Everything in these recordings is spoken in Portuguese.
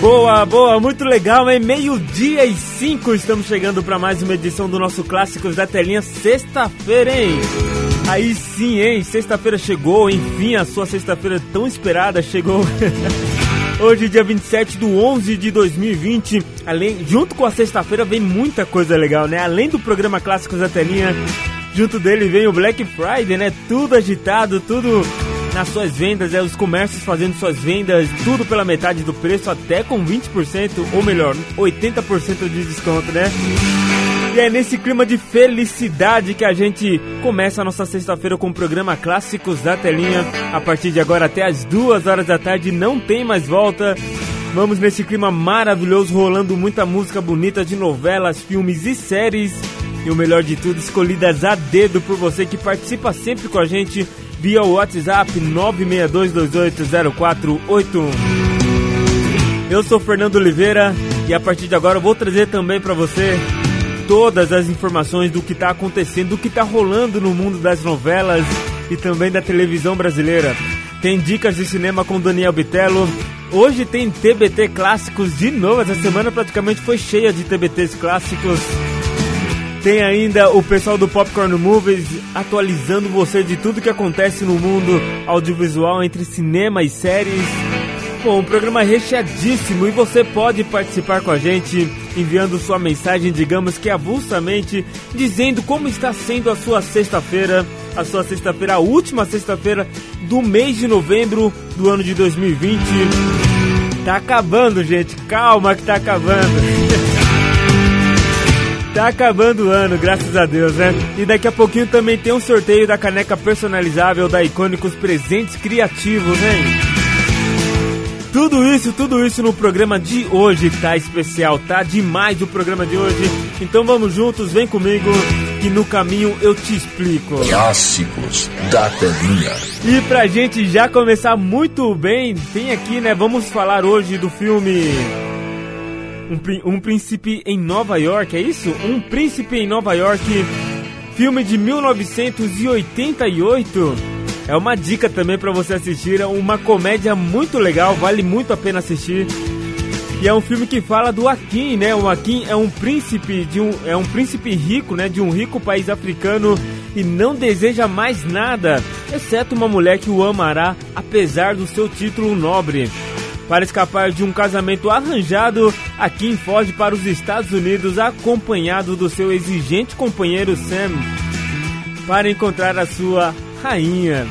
Boa, boa, muito legal, é meio-dia e cinco, estamos chegando para mais uma edição do nosso Clássicos da Telinha, sexta-feira, hein? Aí sim, hein? Sexta-feira chegou, enfim, a sua sexta-feira tão esperada chegou. Hoje, dia 27 do 11 de 2020, além, junto com a sexta-feira vem muita coisa legal, né? Além do programa Clássicos da Telinha, junto dele vem o Black Friday, né? Tudo agitado, tudo nas suas vendas, é os comércios fazendo suas vendas, tudo pela metade do preço, até com 20%, ou melhor, 80% de desconto, né? E é nesse clima de felicidade que a gente começa a nossa sexta-feira com o programa Clássicos da Telinha. A partir de agora até as duas horas da tarde não tem mais volta. Vamos nesse clima maravilhoso, rolando muita música bonita de novelas, filmes e séries. E o melhor de tudo, escolhidas a dedo por você que participa sempre com a gente via o WhatsApp 962280481. Eu sou Fernando Oliveira e a partir de agora eu vou trazer também para você todas as informações do que está acontecendo, do que está rolando no mundo das novelas e também da televisão brasileira. Tem dicas de cinema com Daniel Bitello. Hoje tem TBT clássicos de novo. Essa semana praticamente foi cheia de TBTs clássicos. Tem ainda o pessoal do Popcorn Movies atualizando você de tudo que acontece no mundo audiovisual entre cinema e séries. Bom, um programa recheadíssimo e você pode participar com a gente enviando sua mensagem, digamos que avulsamente, dizendo como está sendo a sua sexta-feira, a sua sexta-feira, a última sexta-feira do mês de novembro do ano de 2020. Tá acabando, gente, calma que tá acabando. Tá acabando o ano, graças a Deus, né? E daqui a pouquinho também tem um sorteio da caneca personalizável da Icônicos Presentes Criativos, né? Tudo isso, tudo isso no programa de hoje tá especial, tá demais o programa de hoje. Então vamos juntos, vem comigo que no caminho eu te explico. Clássicos da Telinha. E pra gente já começar muito bem, tem aqui, né? Vamos falar hoje do filme um, um Príncipe em Nova York, é isso? Um Príncipe em Nova York, filme de 1988. É uma dica também para você assistir, é uma comédia muito legal, vale muito a pena assistir. E é um filme que fala do Akin, né? O Akin é um príncipe de um é um príncipe rico, né, de um rico país africano e não deseja mais nada, exceto uma mulher que o amará apesar do seu título nobre. Para escapar de um casamento arranjado, Akin foge para os Estados Unidos acompanhado do seu exigente companheiro Sam para encontrar a sua rainha.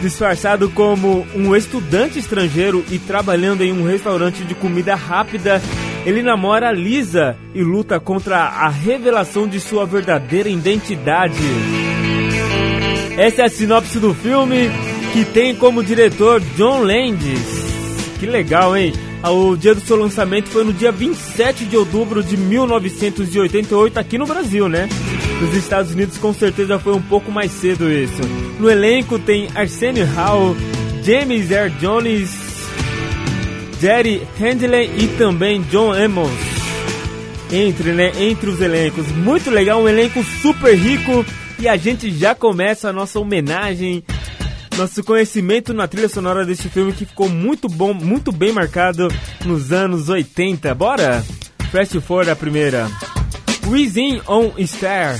Disfarçado como um estudante estrangeiro e trabalhando em um restaurante de comida rápida, ele namora Lisa e luta contra a revelação de sua verdadeira identidade. Essa é a sinopse do filme, que tem como diretor John Landis. Que legal, hein? O dia do seu lançamento foi no dia 27 de outubro de 1988 aqui no Brasil, né? Nos Estados Unidos com certeza foi um pouco mais cedo isso. No elenco tem Arsenio Hall, James Earl Jones, Jerry Handley e também John Amos. Entre, né, entre os elencos. Muito legal, um elenco super rico e a gente já começa a nossa homenagem nosso conhecimento na trilha sonora deste filme que ficou muito bom, muito bem marcado nos anos 80. Bora? Fast for a primeira. Within on Star.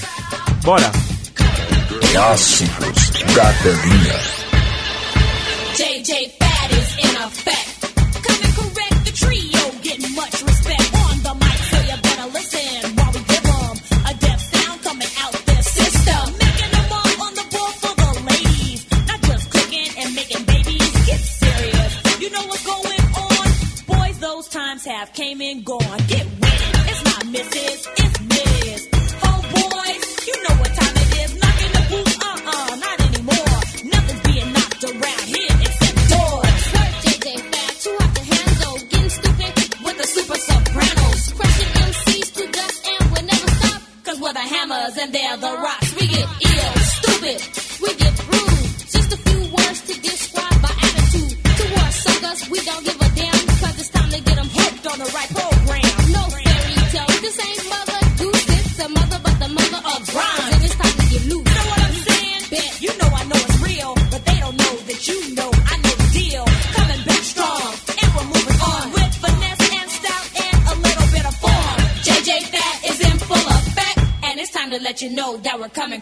Bora! Clássicos da telinha. JJ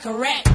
Correct.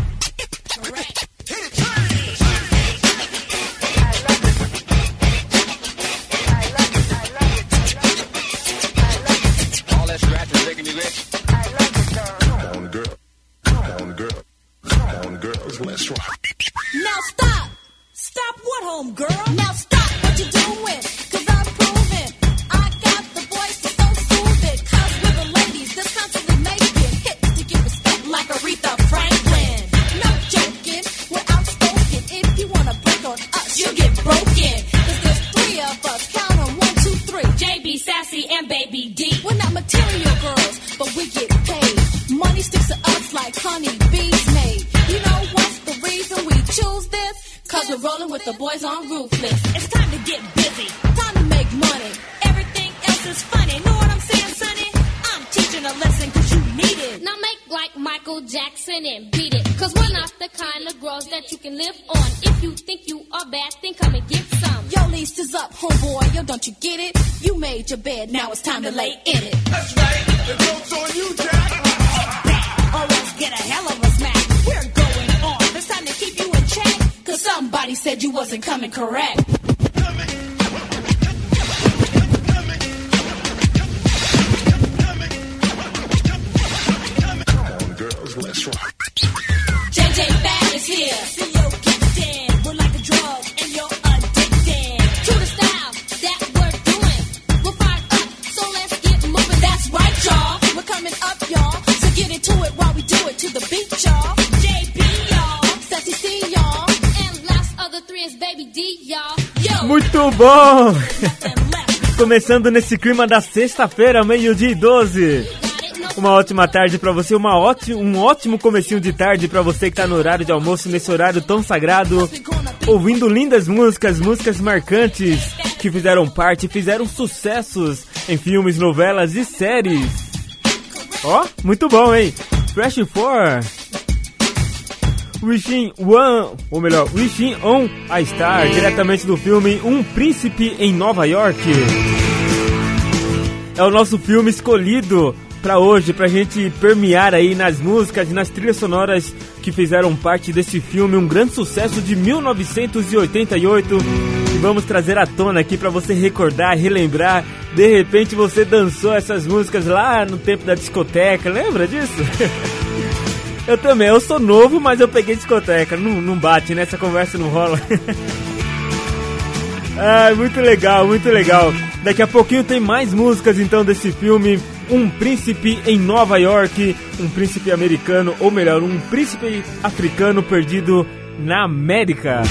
Começando nesse clima da sexta-feira, meio-dia e 12. Got it? No Uma ótima tarde pra você, uma ótimo, um ótimo comecinho de tarde pra você que tá no horário de almoço, nesse horário tão sagrado, ouvindo lindas músicas, músicas marcantes que fizeram parte, fizeram sucessos em filmes, novelas e séries. Ó, muito bom, hein? Fresh 4. Wishing One, ou melhor, Wishing on a Star, diretamente do filme Um Príncipe em Nova York. É o nosso filme escolhido pra hoje, pra gente permear aí nas músicas e nas trilhas sonoras que fizeram parte desse filme, um grande sucesso de 1988. E vamos trazer à tona aqui pra você recordar, relembrar. De repente você dançou essas músicas lá no tempo da discoteca, lembra disso? Eu também, eu sou novo, mas eu peguei discoteca. Não, não bate, né? Essa conversa não rola. Ai, muito legal, muito legal. Daqui a pouquinho tem mais músicas então desse filme. Um príncipe em Nova York, um príncipe americano, ou melhor, um príncipe africano perdido na América.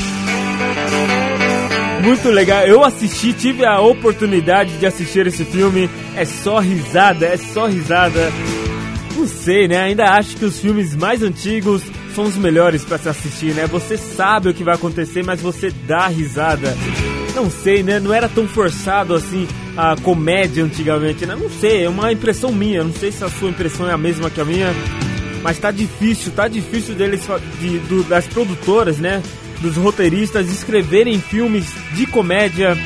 Muito legal, eu assisti, tive a oportunidade de assistir esse filme. É só risada, é só risada. Não sei, né? Ainda acho que os filmes mais antigos são os melhores pra se assistir, né? Você sabe o que vai acontecer, mas você dá risada. Não sei, né? Não era tão forçado assim a comédia antigamente, né? Não sei, é uma impressão minha. Não sei se a sua impressão é a mesma que a minha. Mas tá difícil, tá difícil deles, de, do, das produtoras, né? Dos roteiristas escreverem filmes de comédia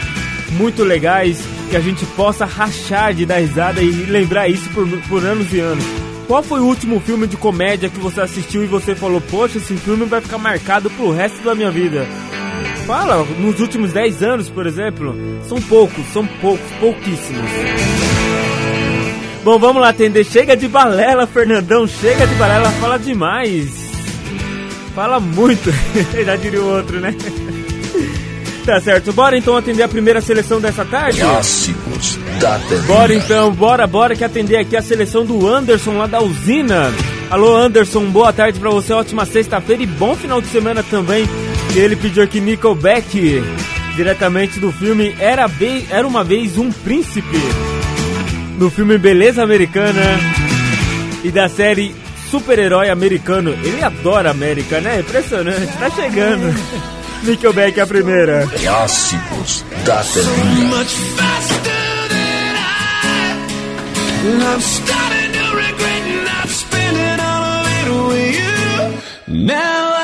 muito legais que a gente possa rachar de dar risada e lembrar isso por, por anos e anos. Qual foi o último filme de comédia que você assistiu e você falou, poxa, esse filme vai ficar marcado pro resto da minha vida? fala, nos últimos 10 anos, por exemplo, são poucos, são poucos, pouquíssimos. Bom, vamos lá atender. Chega de balela, Fernandão, chega de balela, fala demais. Fala muito, já diria o outro, né? Tá certo, bora então atender a primeira seleção dessa tarde? Clássicos da TV. Bora então, bora, bora que atender aqui a seleção do Anderson lá da usina. Alô Anderson, boa tarde para você, ótima sexta-feira e bom final de semana também. Ele pediu aqui Nickelback, diretamente do filme Era, Be Era Uma Vez Um Príncipe, do filme Beleza Americana e da série Super-Herói Americano. Ele adora a América, né? Impressionante, tá chegando. Nickelback é a primeira. Clássicos da telinha. Now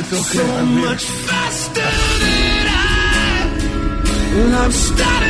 it's okay. So much faster than I, and I'm starting.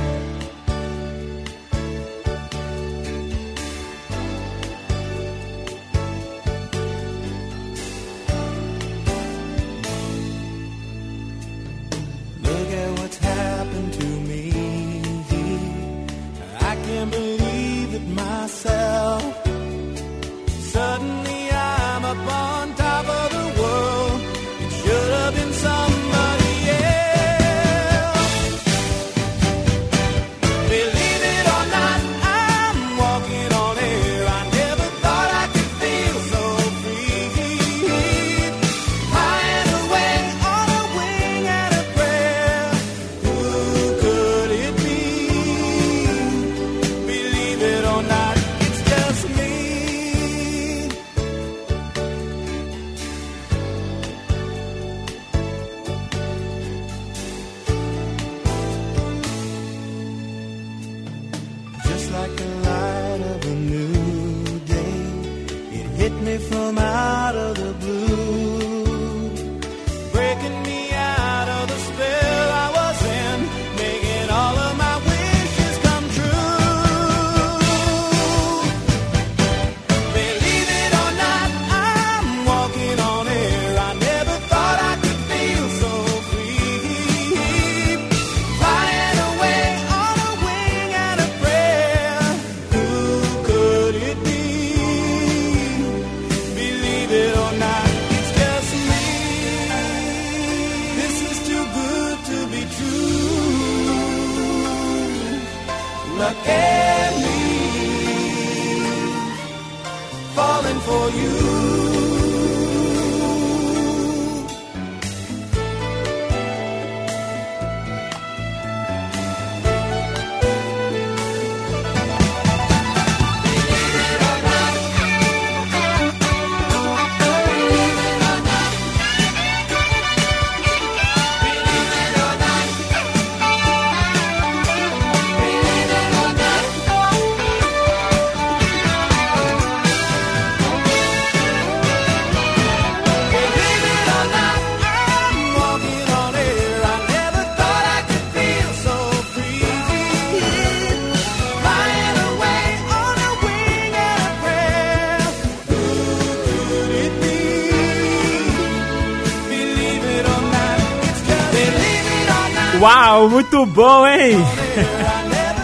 Uau, muito bom, hein?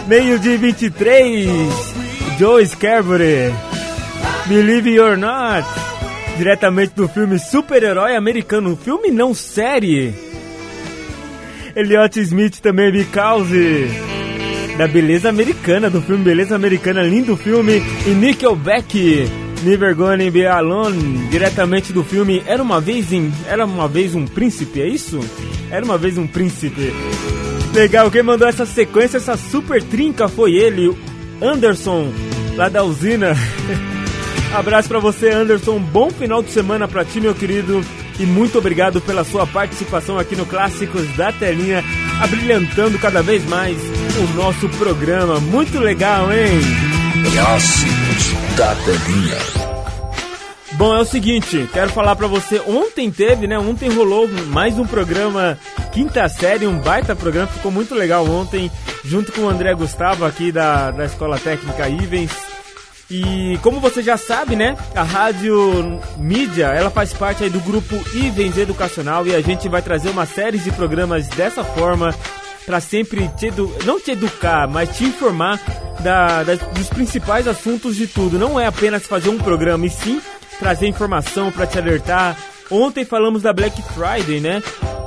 Meio de 23, Joe Scarborough, Believe or Not, diretamente do filme Super-Herói Americano, filme não série. Elliot Smith também, Because, da Beleza Americana, do filme Beleza Americana, lindo filme, e Nickelback, Never Gonna Be Alone, diretamente do filme Era Uma Vez em... Era Uma Vez Um Príncipe, é isso? Era Uma Vez Um Príncipe. Legal, quem mandou essa sequência, essa super trinca foi ele, Anderson, lá da usina. Abraço pra você, Anderson. Bom final de semana pra ti, meu querido. E muito obrigado pela sua participação aqui no Clássicos da Telinha, abrilhantando cada vez mais o nosso programa. Muito legal, hein? Clássicos da Telinha. Bom, é o seguinte, quero falar pra você, ontem teve, né? Ontem rolou mais um programa Quinta Série, um baita programa, ficou muito legal ontem, junto com o André Gustavo aqui da, da Escola Técnica Ivens. E como você já sabe, né? A Rádio Mídia, ela faz parte aí do grupo Ivens Educacional e a gente vai trazer uma série de programas dessa forma para sempre te edu não te educar, mas te informar da- das- dos principais assuntos de tudo. Não é apenas fazer um programa, e sim trazer informação para te alertar. Ontem falamos da Black Friday, né?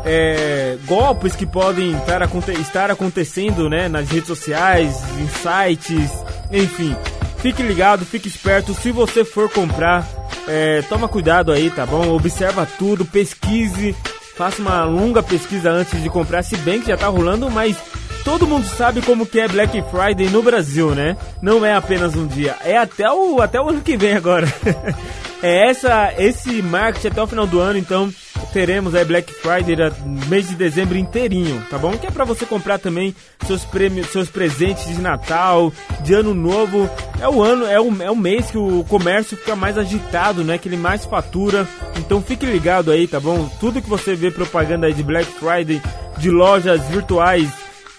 É, golpes que podem estar, aconte- estar acontecendo né, nas redes sociais, em sites, enfim. Fique ligado, fique esperto. Se você for comprar, é, toma cuidado aí, tá bom? Observa tudo, pesquise, faça uma longa pesquisa antes de comprar, se bem que já tá rolando, mas todo mundo sabe como que é Black Friday no Brasil, né? Não é apenas um dia, é até o, até o ano que vem agora. é essa, esse marketing até o final do ano, então teremos aí Black Friday da- mês de dezembro inteirinho, tá bom? Que é pra você comprar também seus prêmios, seus presentes de Natal, de Ano Novo. É o ano, é o, é o mês que o comércio fica mais agitado, né? Que ele mais fatura. Então fique ligado aí, tá bom? Tudo que você vê propaganda aí de Black Friday, de lojas virtuais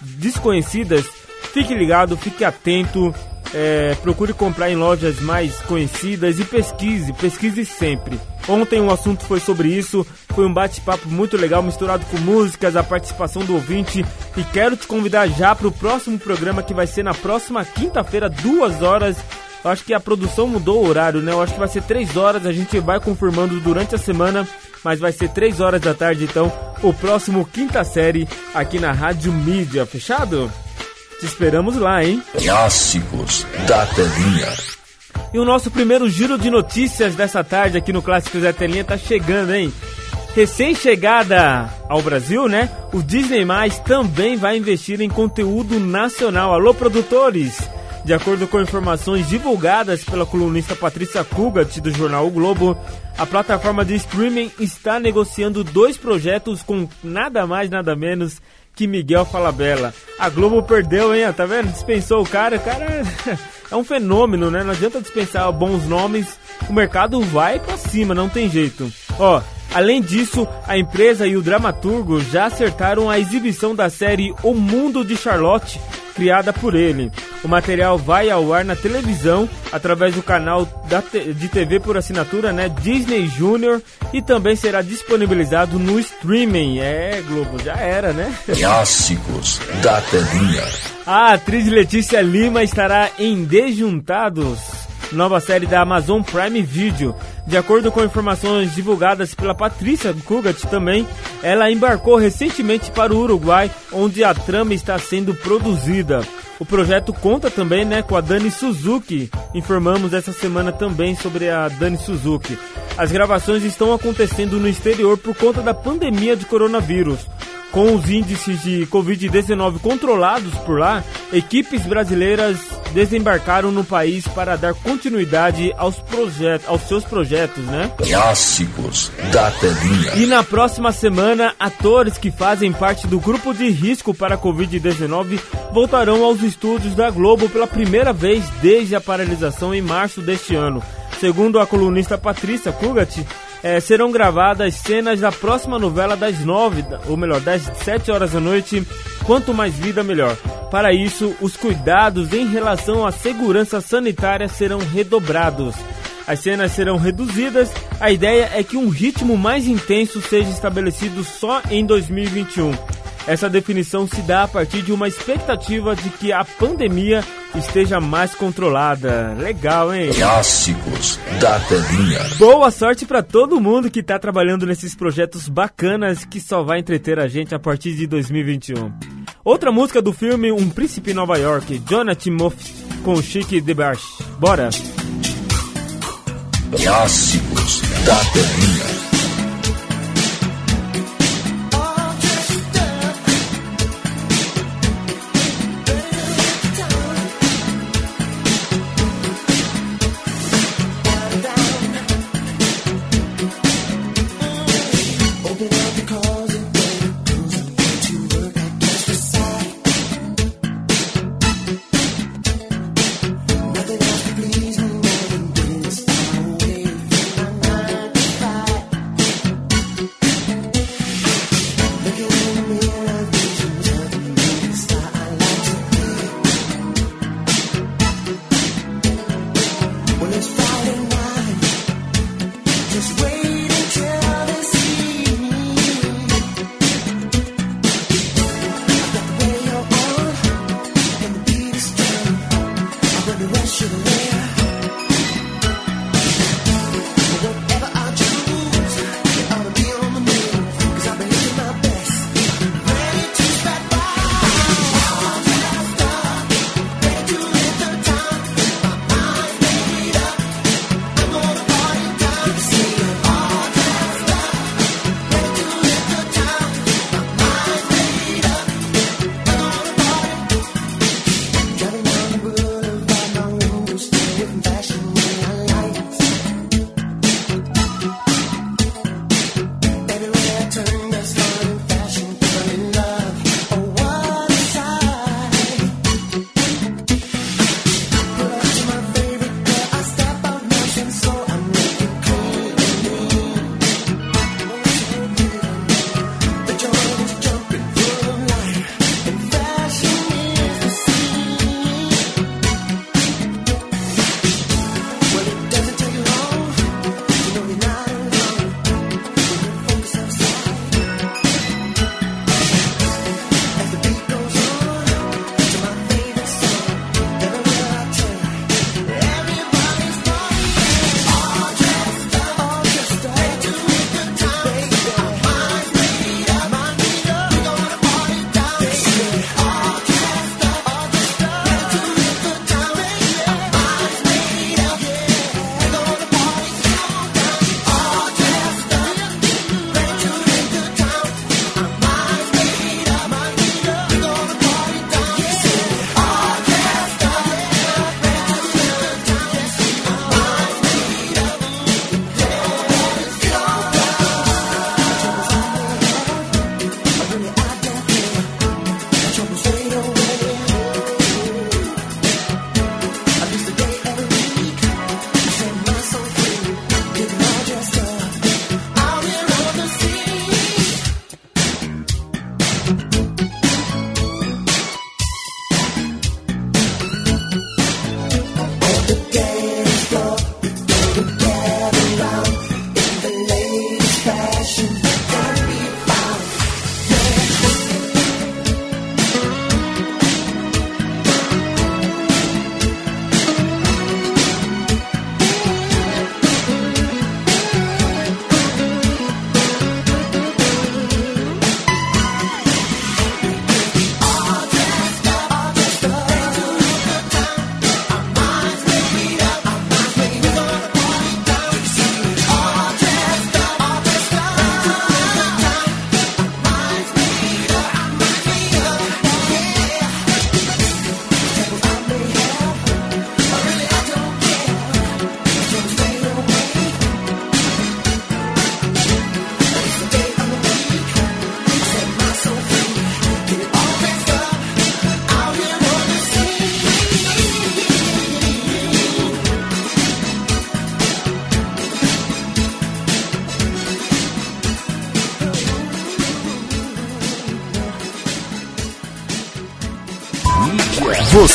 desconhecidas, fique ligado, fique atento. É, procure comprar em lojas mais conhecidas e pesquise, pesquise sempre. Ontem o assunto foi sobre isso, foi um bate-papo muito legal, misturado com músicas, a participação do ouvinte. E quero te convidar já para o próximo programa que vai ser na próxima quinta-feira, duas horas. Eu acho que a produção mudou o horário, né? Eu acho que vai ser três horas, a gente vai confirmando durante a semana, mas vai ser três horas da tarde, então, o próximo quinta série aqui na Rádio Mídia, fechado? Te esperamos lá, hein? Clássicos da Telinha. E o nosso primeiro giro de notícias dessa tarde aqui no Clássicos da Telinha tá chegando, hein? Recém-chegada ao Brasil, né? O Disney Mais também vai investir em conteúdo nacional. Alô, produtores! De acordo com informações divulgadas pela colunista Patrícia Kugat do jornal O Globo, a plataforma de streaming está negociando dois projetos com nada mais, nada menos que Miguel Falabella. A Globo perdeu, hein? Tá vendo? Dispensou o cara. O cara é um fenômeno, né? Não adianta dispensar bons nomes. O mercado vai pra cima, não tem jeito. Ó, além disso, a empresa e o dramaturgo já acertaram a exibição da série O Mundo de Charlotte, criada por ele. O material vai ao ar na televisão através do canal de TV por assinatura, né, Disney Junior, e também será disponibilizado no streaming. É, Globo, já era, né? Clássicos da Telinha. A atriz Letícia Lima estará em Desjuntados, nova série da Amazon Prime Video. De acordo com informações divulgadas pela Patrícia Kugat também, ela embarcou recentemente para o Uruguai, onde a trama está sendo produzida. O projeto conta também né, com a Dani Suzuki. Informamos essa semana também sobre a Dani Suzuki. As gravações estão acontecendo no exterior por conta da pandemia de coronavírus. Com os índices de Covid-19 controlados por lá, equipes brasileiras desembarcaram no país para dar continuidade aos, projetos, aos seus projetos, né? Clássicos da Telinha. E na próxima semana, atores que fazem parte do grupo de risco para a Covid-19 voltarão aos estúdios da Globo pela primeira vez desde a paralisação em março deste ano. Segundo a colunista Patrícia Kugat, eh, serão gravadas cenas da próxima novela das nove, ou melhor, das sete horas da noite. Quanto mais vida, melhor. Para isso, os cuidados em relação à segurança sanitária serão redobrados. As cenas serão reduzidas. A ideia é que um ritmo mais intenso seja estabelecido só em 2021. Essa definição se dá a partir de uma expectativa de que a pandemia esteja mais controlada. Legal, hein? Clássicos da Telinha. Boa sorte pra todo mundo que tá trabalhando nesses projetos bacanas que só vai entreter a gente a partir de 2021. Outra música do filme Um Príncipe em Nova York, Jonathan Moff com Chique DeBarge. Bora! Clássicos da Telinha.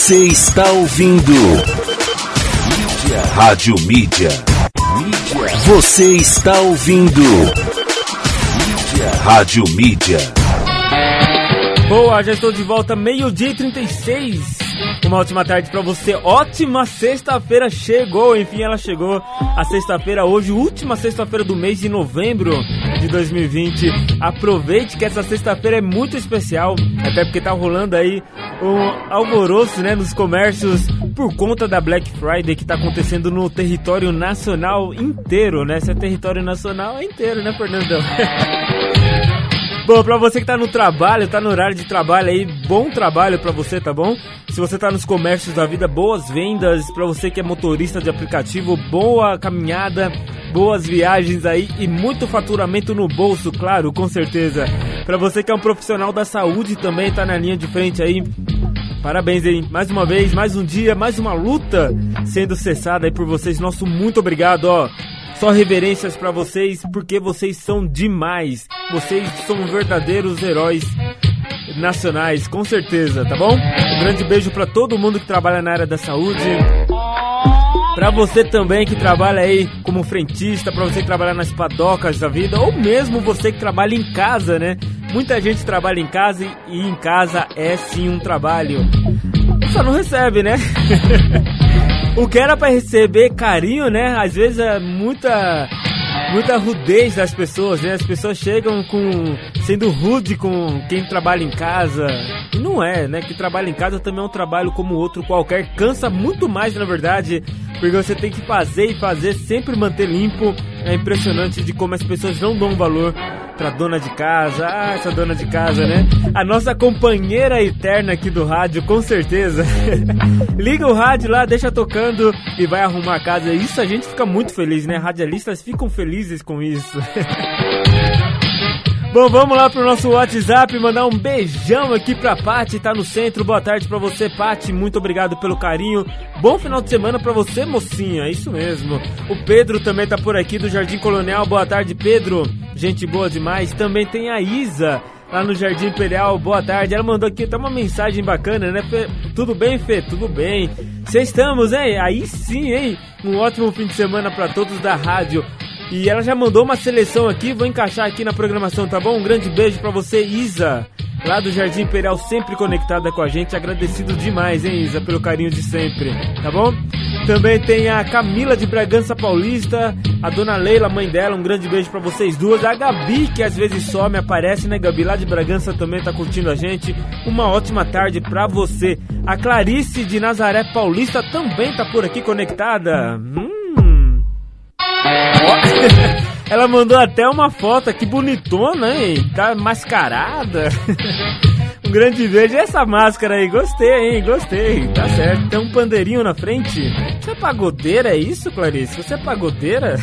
Você está ouvindo. Mídia. Rádio Mídia. Você está ouvindo. Mídia. Rádio Mídia. Boa, já estou de volta, meio-dia e 36. Uma ótima tarde pra você. Ótima sexta-feira chegou, enfim, ela chegou. A sexta-feira hoje, última sexta-feira do mês de novembro de 2020. Aproveite que essa sexta-feira é muito especial, até porque tá rolando aí um alvoroço, né, nos comércios por conta da Black Friday que tá acontecendo no território nacional inteiro, né? Se é território nacional, é inteiro, né, Fernandão? Bom, pra você que tá no trabalho, tá no horário de trabalho aí, bom trabalho pra você, tá bom? Se você tá nos comércios da vida, boas vendas. Pra você que é motorista de aplicativo, boa caminhada, boas viagens aí e muito faturamento no bolso, claro, com certeza. Pra você que é um profissional da saúde também, tá na linha de frente aí. Parabéns, hein? Mais uma vez, mais um dia, mais uma luta sendo cessada aí por vocês. Nosso muito obrigado, ó. Só reverências pra vocês, porque vocês são demais. Vocês são verdadeiros heróis nacionais, com certeza, tá bom? Um grande beijo pra todo mundo que trabalha na área da saúde. Pra você também que trabalha aí como frentista, pra você que trabalha nas padocas da vida, ou mesmo você que trabalha em casa, né? Muita gente trabalha em casa e, em casa é sim um trabalho. Só não recebe, né? o que era pra receber carinho, né? Às vezes é muita muita rudez das pessoas, né? As pessoas chegam com sendo rude com quem trabalha em casa. Não é, né? Que trabalha em casa também é um trabalho como outro qualquer. Cansa muito mais, na verdade, porque você tem que fazer e fazer, sempre manter limpo. É impressionante de como as pessoas não dão valor pra dona de casa. Ah, essa dona de casa, né? A nossa companheira eterna aqui do rádio, com certeza. Liga o rádio lá, deixa tocando e vai arrumar a casa. Isso a gente fica muito feliz, né? Radialistas ficam felizes com isso. Bom, vamos lá pro nosso WhatsApp, mandar um beijão aqui pra Paty, tá no centro. Boa tarde pra você, Paty. Muito obrigado pelo carinho. Bom final de semana pra você, mocinha. É Isso mesmo. O Pedro também tá por aqui do Jardim Colonial. Boa tarde, Pedro. Gente boa demais. Também tem a Isa lá no Jardim Imperial. Boa tarde. Ela mandou aqui até uma mensagem bacana, né? Fê? Tudo bem, Fê? Tudo bem. Vocês estamos, hein? Aí sim, hein? Um ótimo fim de semana pra todos da rádio. E ela já mandou uma seleção aqui, vou encaixar aqui na programação, tá bom? Um grande beijo pra você, Isa, lá do Jardim Imperial, sempre conectada com a gente. Agradecido demais, hein, Isa, pelo carinho de sempre, tá bom? Também tem a Camila de Bragança Paulista, a dona Leila, mãe dela, um grande beijo pra vocês duas. A Gabi, que às vezes some, aparece, né, Gabi? Lá de Bragança também tá curtindo a gente. Uma ótima tarde pra você. A Clarice de Nazaré Paulista também tá por aqui conectada. Hum. Ela mandou até uma foto aqui bonitona, hein? Tá mascarada. Um grande beijo. E essa máscara aí? Gostei, hein? Gostei. Tá certo. Tem um pandeirinho na frente. Você é pagodeira, é isso, Clarice? Você é pagodeira?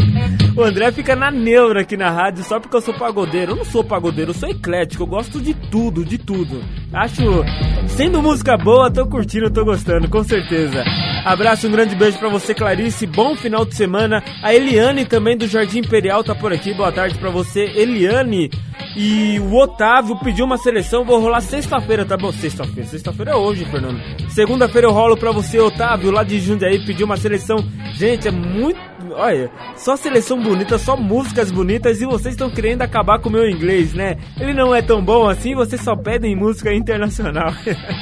o André fica na neura aqui na rádio só porque eu sou pagodeiro. Eu não sou pagodeiro, eu sou eclético. Eu gosto de tudo, de tudo. Acho. Sendo música boa, tô curtindo, tô gostando, com certeza. Abraço, um grande beijo pra você, Clarice. Bom final de semana. A Eliane também do Jardim Imperial tá por aqui. Boa tarde pra você, Eliane. E o Otávio pediu uma seleção, vou rolar sexta-feira, tá bom? Sexta-feira, sexta-feira é hoje, Fernando. Segunda-feira eu rolo pra você, Otávio, lá de Jundiaí, pediu uma seleção. Gente, é muito. Olha, só seleção bonita, só músicas bonitas e vocês estão querendo acabar com o meu inglês, né? Ele não é tão bom assim, vocês só pedem música internacional.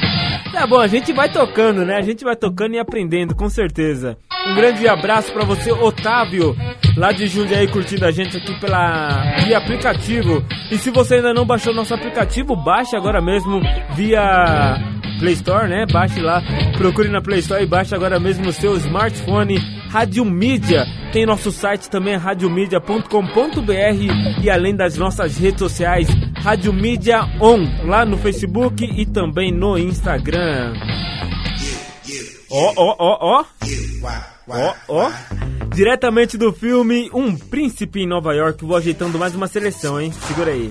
tá bom, a gente vai tocando, né? A gente vai tocando e aprendendo, com certeza. Um grande abraço pra você, Otávio, lá de Jundiaí, curtindo a gente aqui pela via aplicativo. E se você ainda não baixou nosso aplicativo, baixe agora mesmo via Play Store, né? Baixe lá, procure na Play Store e baixe agora mesmo no seu smartphone. Rádio Mídia. Tem nosso site também, radiomedia.com.br e além das nossas redes sociais, Rádio Mídia On, lá no Facebook e também no Instagram. Ó, ó, ó, ó. Ó, ó. Diretamente do filme Um Príncipe em Nova York, vou ajeitando mais uma seleção, hein? Segura aí.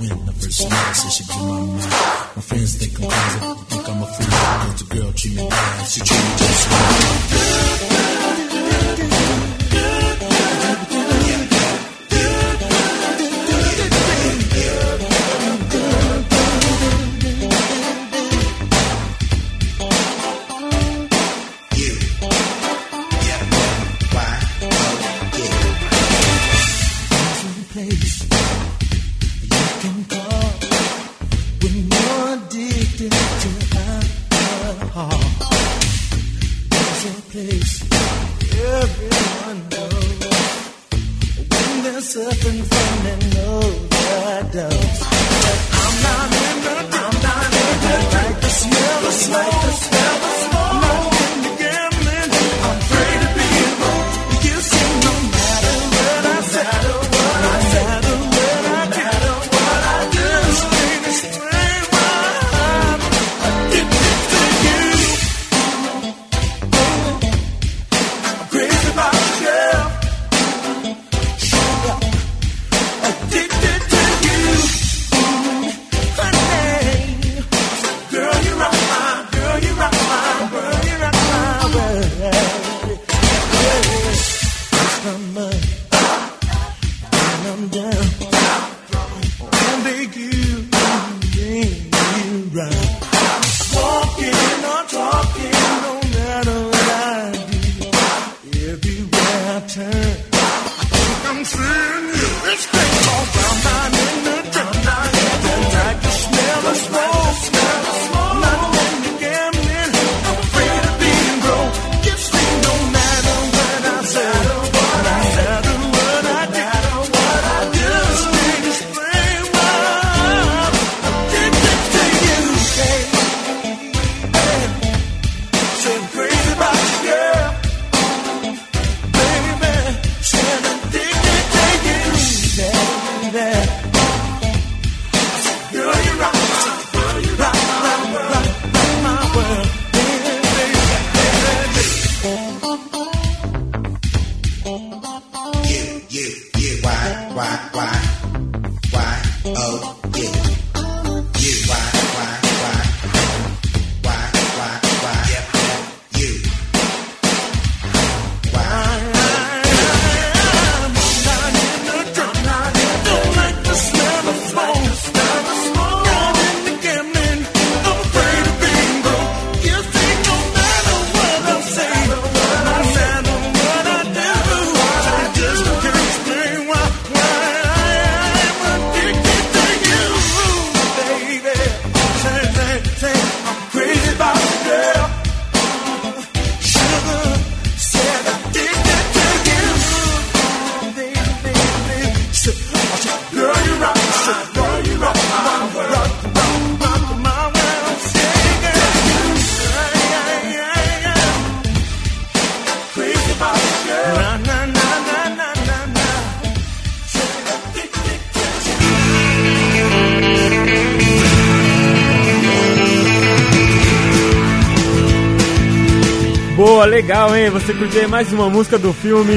Legal, hein? Você curtiu mais uma música do filme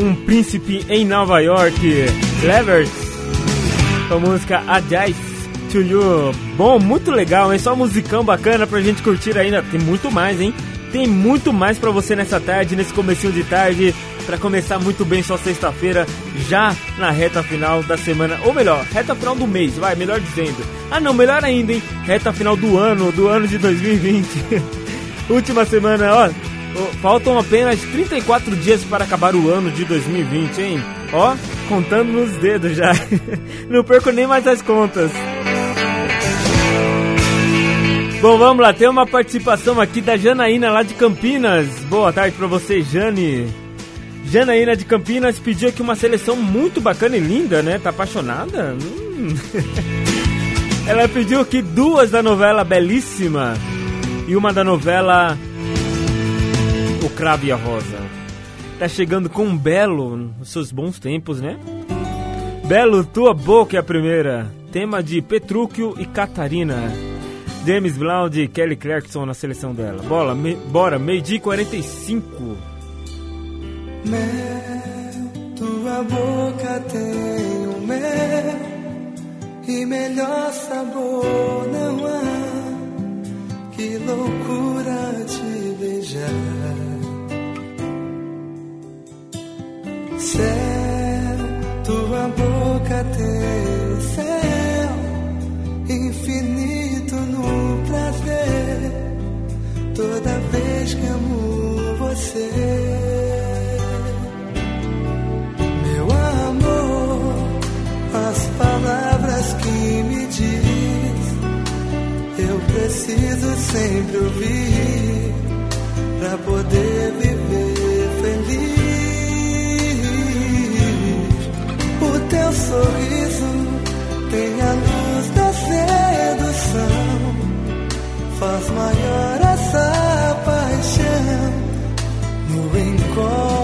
Um Príncipe em Nova York, Levers, com a música Advice to You. Bom, muito legal, hein? Só musicão bacana pra gente curtir ainda. Tem muito mais, hein? Tem muito mais pra você nessa tarde, nesse comecinho de tarde, pra começar muito bem sua sexta-feira, já na reta final da semana, ou melhor, reta final do mês, vai, melhor dizendo. Ah não, melhor ainda, hein? Reta final do ano, do ano de 2020. Última semana, ó. Faltam apenas 34 dias para acabar o ano de 2020, hein? Ó, contando nos dedos já. Não perco nem mais as contas. Bom, vamos lá, tem uma participação aqui da Janaína lá de Campinas. Boa tarde pra você, Jane. Janaína de Campinas pediu aqui uma seleção muito bacana e linda, né? Tá apaixonada? Hum. Ela pediu aqui duas da novela Belíssima e uma da novela Cravo e a Rosa. Tá chegando com um Belo nos seus bons tempos, né? Belo, tua boca é a primeira. Tema de Petrúquio e Catarina. James Blount e Kelly Clarkson na seleção dela. Bola, me, bora, meio-dia e 45. Mel, tua boca tem o mel e melhor sabor não há. Que loucura te beijar. Céu, tua boca tem céu, infinito no prazer, toda vez que amo você. Meu amor, as palavras que me diz, eu preciso sempre ouvir pra poder viver. sorriso tem a luz da sedução, faz maior essa paixão no encontro.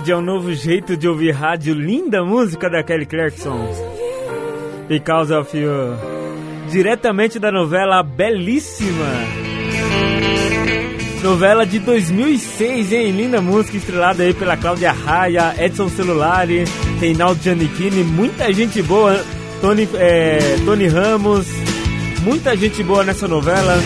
Bridge é um novo jeito de ouvir rádio, linda música da Kelly Clarkson. Because of You. Diretamente da novela Belíssima. Novela de 2006, hein? Linda música estrelada aí pela Cláudia Raia, Edson Celulari, Reinaldo Giannichini, muita gente boa, Tony, é, Tony Ramos, muita gente boa nessa novela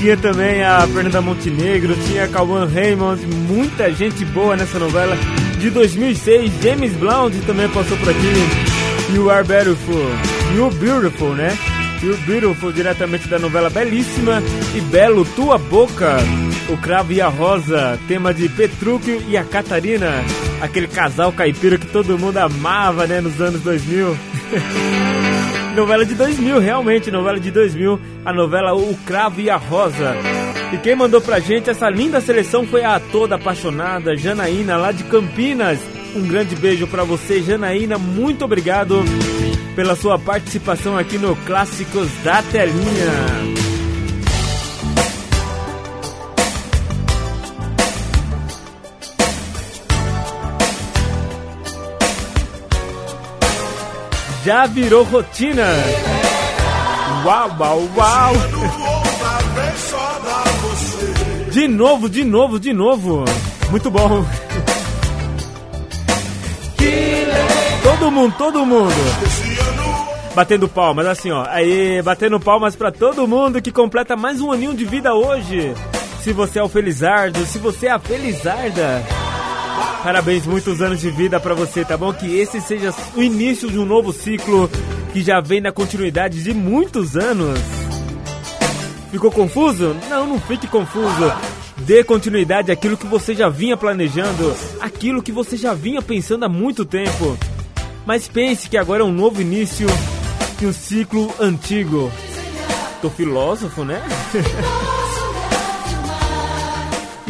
tinha também a Fernanda Montenegro, tinha Cauan Raymond, muita gente boa nessa novela. De 2006, James Blount também passou por aqui. You Are Beautiful, You Beautiful, né? You Beautiful, diretamente da novela Belíssima e Belo, Tua Boca, O Cravo e a Rosa, tema de Petrúquio e a Catarina, aquele casal caipira que todo mundo amava, né, nos anos 2000. novela de 2000, realmente, novela de 2000, a novela O Cravo e a Rosa. E quem mandou pra gente essa linda seleção foi a toda apaixonada Janaína, lá de Campinas. Um grande beijo para você, Janaína. Muito obrigado pela sua participação aqui no Clássicos da Telinha. já virou rotina. Uau, uau, uau. De novo, de novo, de novo. Muito bom. Todo mundo, todo mundo. Batendo palmas, assim ó. Aí, batendo palmas para todo mundo que completa mais um aninho de vida hoje. Se você é o Felizardo, se você é a Felizarda. Parabéns, muitos anos de vida pra você, tá bom? Que esse seja o início de um novo ciclo que já vem na continuidade de muitos anos. Ficou confuso? Não, não fique confuso. Dê continuidade àquilo que você já vinha planejando, aquilo que você já vinha pensando há muito tempo. Mas pense que agora é um novo início de um ciclo antigo. Tô filósofo, né?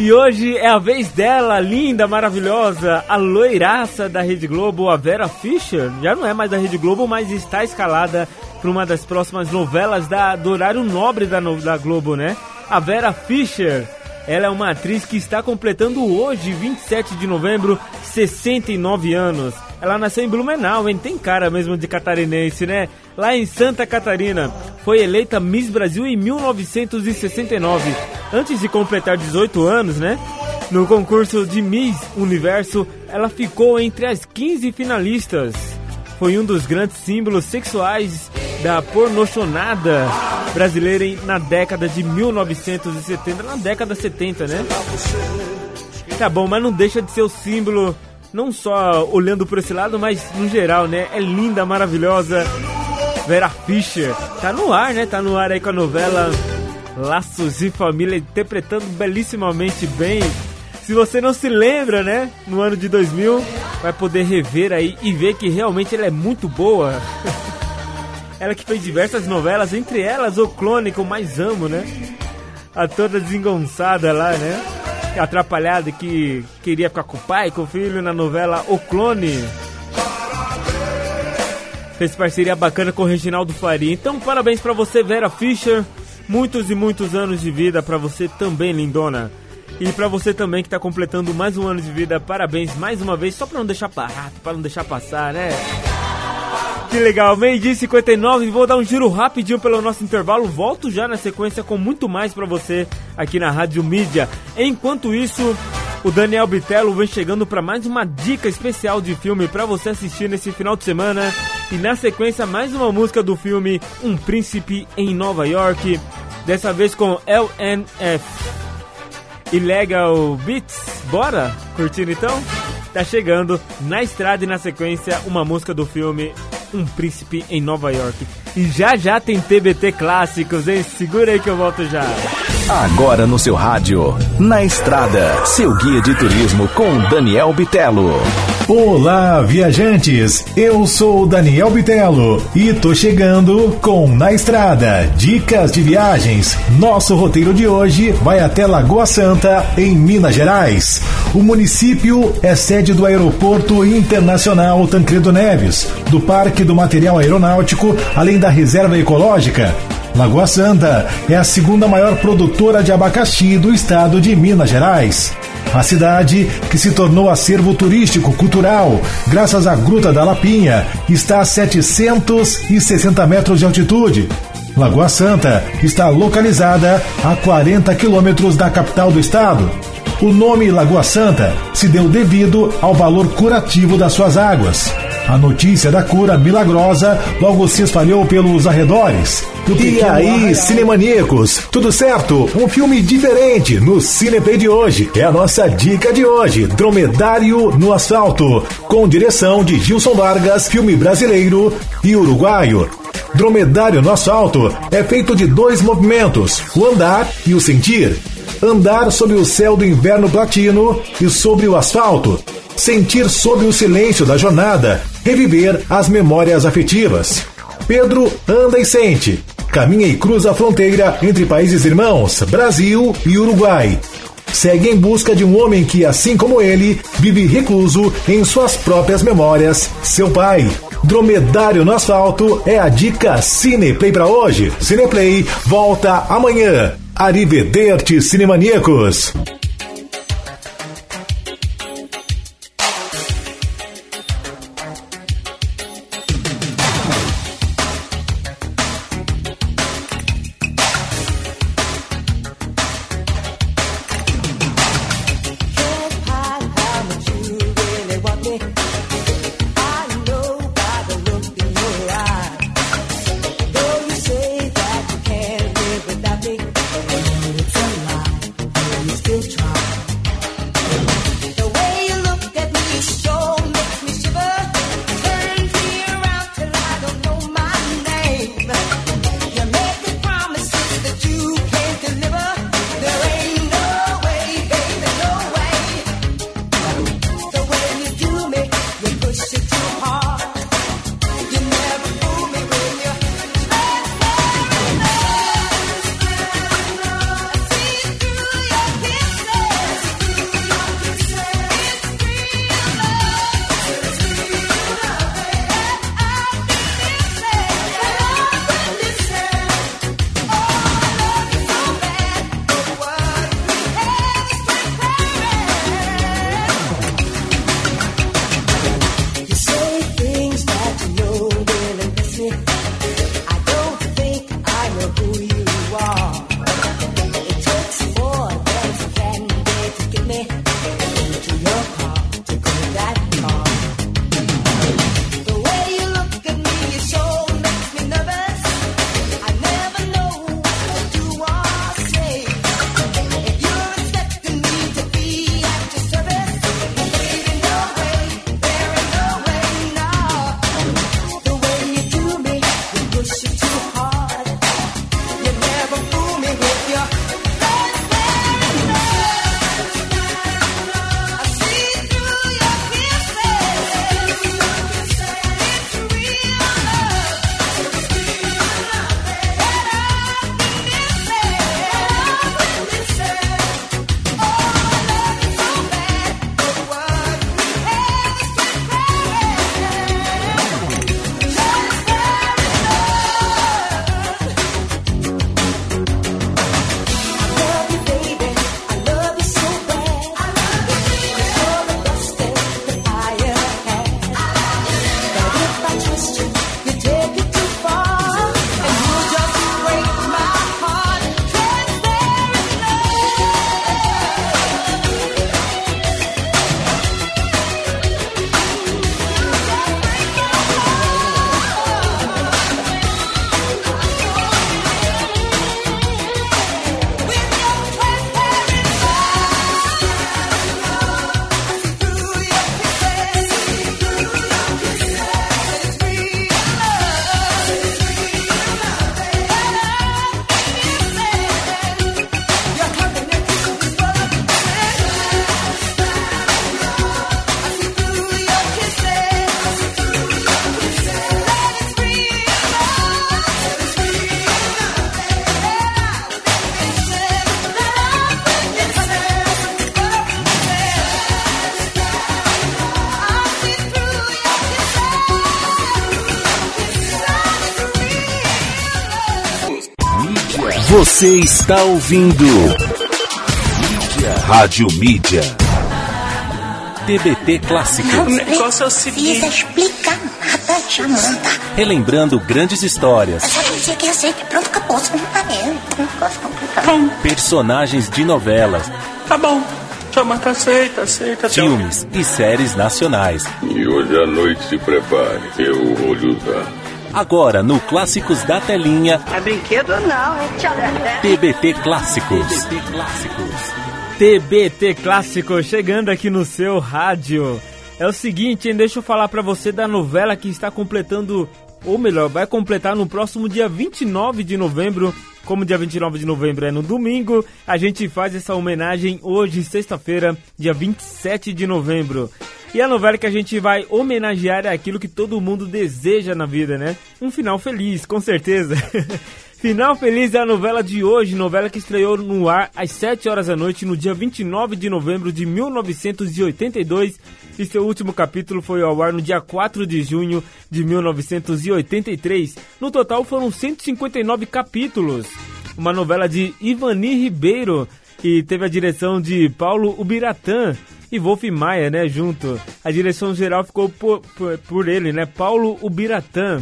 E hoje é a vez dela, linda, maravilhosa, a loiraça da Rede Globo, a Vera Fischer. Já não é mais da Rede Globo, mas está escalada para uma das próximas novelas da, do horário nobre da, da Globo, né? A Vera Fischer. Ela é uma atriz que está completando hoje, 27 de novembro, 69 anos. Ela nasceu em Blumenau, hein? Tem cara mesmo de catarinense, né? Lá em Santa Catarina. Foi eleita Miss Brasil em 1969. Antes de completar 18 anos, né? No concurso de Miss Universo, ela ficou entre as 15 finalistas. Foi um dos grandes símbolos sexuais da pornochonada brasileira na década de 1970, na década 70, né? Tá bom, mas não deixa de ser o símbolo, não só olhando por esse lado, mas no geral, né? É linda, maravilhosa. Vera Fischer. Tá no ar, né? Tá no ar aí com a novela Laços de Família, interpretando belíssimamente bem. Se você não se lembra, né? No ano de 2000, vai poder rever aí e ver que realmente ela é muito boa. ela que fez diversas novelas, entre elas O Clone, que eu mais amo, né? A toda desengonçada lá, né? Atrapalhada que queria ficar com o pai, com o filho na novela O Clone. Fez parceria bacana com o Reginaldo Faria. Então, parabéns pra você, Vera Fischer. Muitos e muitos anos de vida pra você também, lindona. E pra você também que tá completando mais um ano de vida, parabéns mais uma vez, só pra não deixar barato, pra não deixar passar, né? Que legal, meio-dia e 59, vou dar um giro rapidinho pelo nosso intervalo, volto já na sequência com muito mais pra você aqui na Rádio Mídia. Enquanto isso, o Daniel Bitello vem chegando pra mais uma dica especial de filme pra você assistir nesse final de semana. E na sequência, mais uma música do filme Um Príncipe em Nova York, dessa vez com LNF. Illegal Beats, bora? Curtindo então? Tá chegando na estrada e na sequência uma música do filme Um Príncipe em Nova York. E já já tem TBT clássicos, hein? Segura aí que eu volto já. Agora no seu rádio, na estrada, seu guia de turismo com Daniel Bitelo. Olá, viajantes! Eu sou Daniel Bitelo e tô chegando com Na Estrada Dicas de Viagens. Nosso roteiro de hoje vai até Lagoa Santa, em Minas Gerais. O município é sede do Aeroporto Internacional Tancredo Neves, do Parque do Material Aeronáutico, além da Reserva Ecológica. Lagoa Santa é a segunda maior produtora de abacaxi do estado de Minas Gerais. A cidade, que se tornou acervo turístico cultural graças à Gruta da Lapinha, está a 760 metros de altitude. Lagoa Santa está localizada a 40 quilômetros da capital do estado. O nome Lagoa Santa se deu devido ao valor curativo das suas águas. A notícia da cura milagrosa logo se espalhou pelos arredores. E aí, cinemaníacos, tudo certo? Um filme diferente no Cineplay de hoje. É a nossa dica de hoje: Dromedário no Asfalto, com direção de Gilson Vargas, filme brasileiro e uruguaio. Dromedário no Asfalto é feito de dois movimentos: o andar e o sentir. Andar sob o céu do inverno platino e sobre o asfalto. Sentir sob o silêncio da jornada, reviver as memórias afetivas. Pedro anda e sente. Caminha e cruza a fronteira entre países irmãos, Brasil e Uruguai. Segue em busca de um homem que, assim como ele, vive recluso em suas próprias memórias, seu pai. Dromedário no asfalto é a dica Cineplay para hoje. Cineplay volta amanhã. Arrivederci, cinemaníacos. Você está ouvindo Mídia. Rádio Mídia. TBT Clássicos. O negócio é o seguinte. explicar nada, Jamanta. Relembrando grandes histórias. Pronto, acabou. Não tá negócio complicado. personagens de novelas, Tá bom. Jamanta aceita, aceita. filmes e séries nacionais. E hoje à noite se prepare, eu vou lhe usar. Agora no Clássicos da Telinha, É brinquedo não, é tchau. TBT Clássicos. TBT Clássico chegando aqui no seu rádio. É o seguinte, hein? deixa eu falar pra você da novela que está completando, ou melhor, vai completar no próximo dia 29 de novembro. Como dia 29 de novembro é no domingo, a gente faz essa homenagem hoje, sexta-feira, dia 27 de novembro. E a novela que a gente vai homenagear é aquilo que todo mundo deseja na vida, né? Um final feliz, com certeza. Final Feliz é a novela de hoje, novela que estreou no ar às 7 horas da noite no dia 29 de novembro de 1982 e seu último capítulo foi ao ar no dia 4 de junho de 1983. No total foram 159 capítulos. Uma novela de Ivani Ribeiro e teve a direção de Paulo Ubiratã e Wolf Maia, né, junto. A direção geral ficou por, por, por ele, né, Paulo Ubiratã.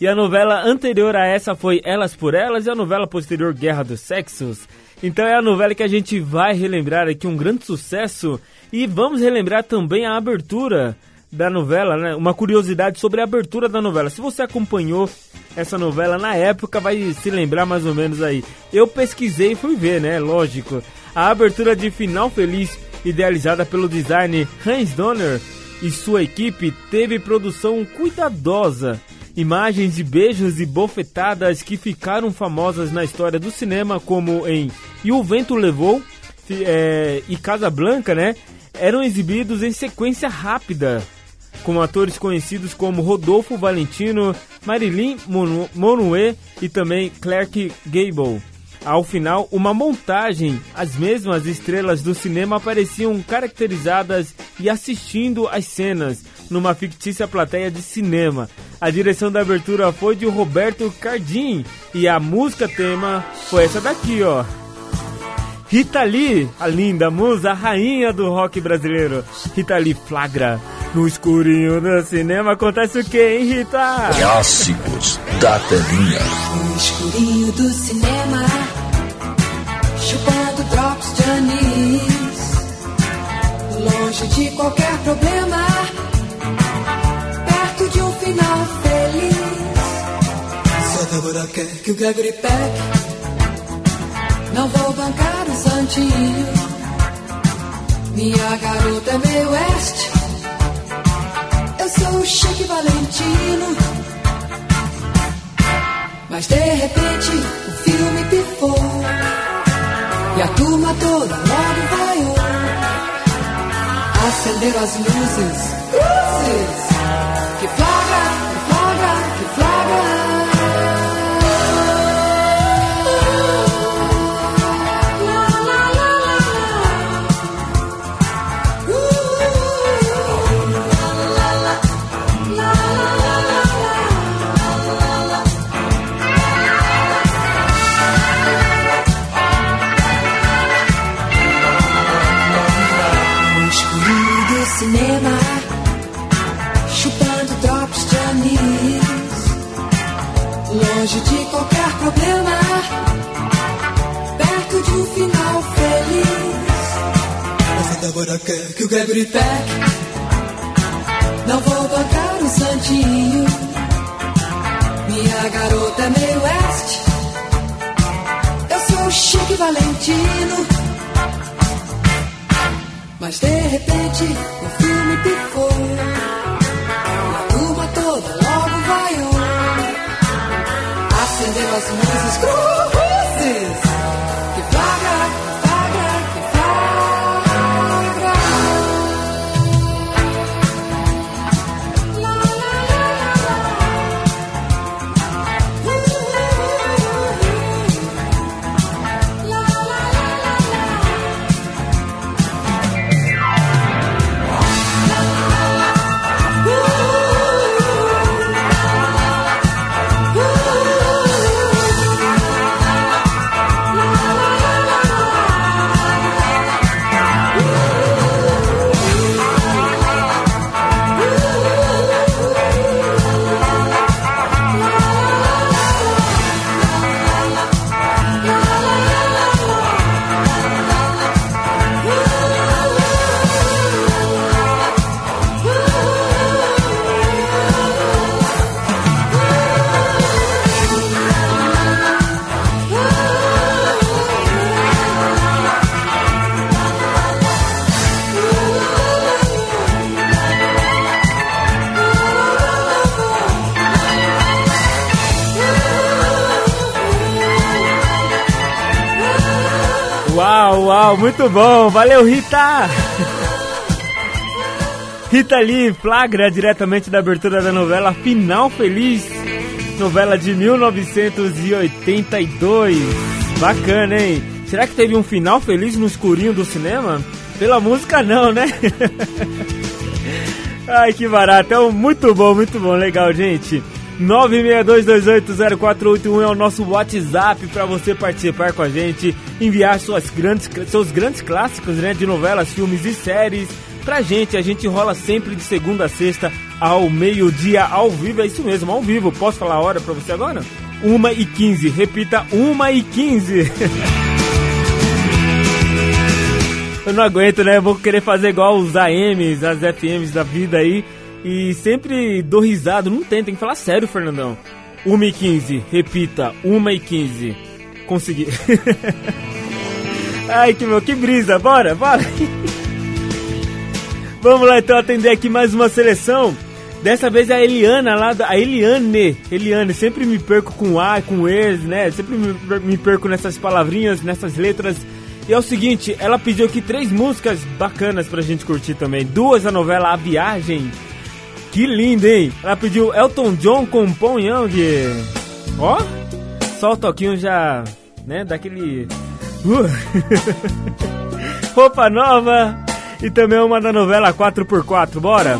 E a novela anterior a essa foi Elas por Elas e a novela posterior Guerra dos Sexos. Então é a novela que a gente vai relembrar aqui um grande sucesso e vamos relembrar também a abertura da novela, né? Uma curiosidade sobre a abertura da novela. Se você acompanhou essa novela na época, vai se lembrar mais ou menos aí. Eu pesquisei e fui ver, né? Lógico. A abertura de Final Feliz, idealizada pelo designer Hans Donner e sua equipe, teve produção cuidadosa Imagens de beijos e bofetadas que ficaram famosas na história do cinema, como em E o Vento Levou é, e Casablanca, né? Eram exibidos em sequência rápida, com atores conhecidos como Rodolfo Valentino, Marilyn Mon- Monroe e também Clark Gable. Ao final, uma montagem, as mesmas estrelas do cinema apareciam caracterizadas e assistindo às cenas numa fictícia plateia de cinema. A direção da abertura foi de Roberto Cardim e a música tema foi essa daqui, ó. Rita Lee, a linda musa, a rainha do rock brasileiro. Rita Lee flagra. No escurinho do cinema acontece o que, hein, Rita? Clássicos da Telinha. No escurinho do cinema, chupando drops de anis, longe de qualquer problema, perto de um final feliz. Só Débora quer que o Gregory Peck, não vou bancar o santinho. Minha garota é meio oeste, sou o Chique Valentino. Mas de repente o filme pifou E a turma toda logo vaiou Acenderam as luzes Luzes Que flagra, que flagra, Mas a Débora quer que o Gregory Peck, não vou bancar um santinho. Minha garota é meio oeste, eu sou o Chique Valentino. Mas de repente o filme picou. A turma toda logo vaiou. Acenderam as luzes cruzes Uau, muito bom. Valeu, Rita. Rita Lee flagra diretamente da abertura da novela Final Feliz, novela de 1982. Bacana, hein? Será que teve um final feliz no escurinho do cinema? Pela música não, né? Ai, que barato. É muito bom, muito bom. Legal, gente. 962280481 é o nosso WhatsApp para você participar com a gente, enviar suas grandes, seus grandes clássicos né, de novelas, filmes e séries pra gente. A gente rola sempre de segunda a sexta ao meio-dia ao vivo. É isso mesmo, ao vivo. Posso falar a hora pra você agora? 1 e 15. Repita, 1 e 15. Eu não aguento, né? Eu vou querer fazer igual os AMs, as FMs da vida aí. E sempre dou risada. Não tem, tem que falar sério, Fernandão. 1 e 15. Repita, 1 e 15. Consegui. Ai, que meu, que brisa. Bora, bora. Vamos lá então atender aqui mais uma seleção. Dessa vez é a Eliana lá. A Eliane. Eliane, sempre me perco com A, com E, né? Sempre me perco nessas palavrinhas, nessas letras. E é o seguinte, ela pediu aqui três músicas bacanas pra gente curtir também. Duas da novela A Viagem. Que lindo, hein? Ela pediu Elton John com Pon Young. Ó, só o toquinho já, né, daquele... Uh. Roupa nova e também uma da novela 4x4, bora?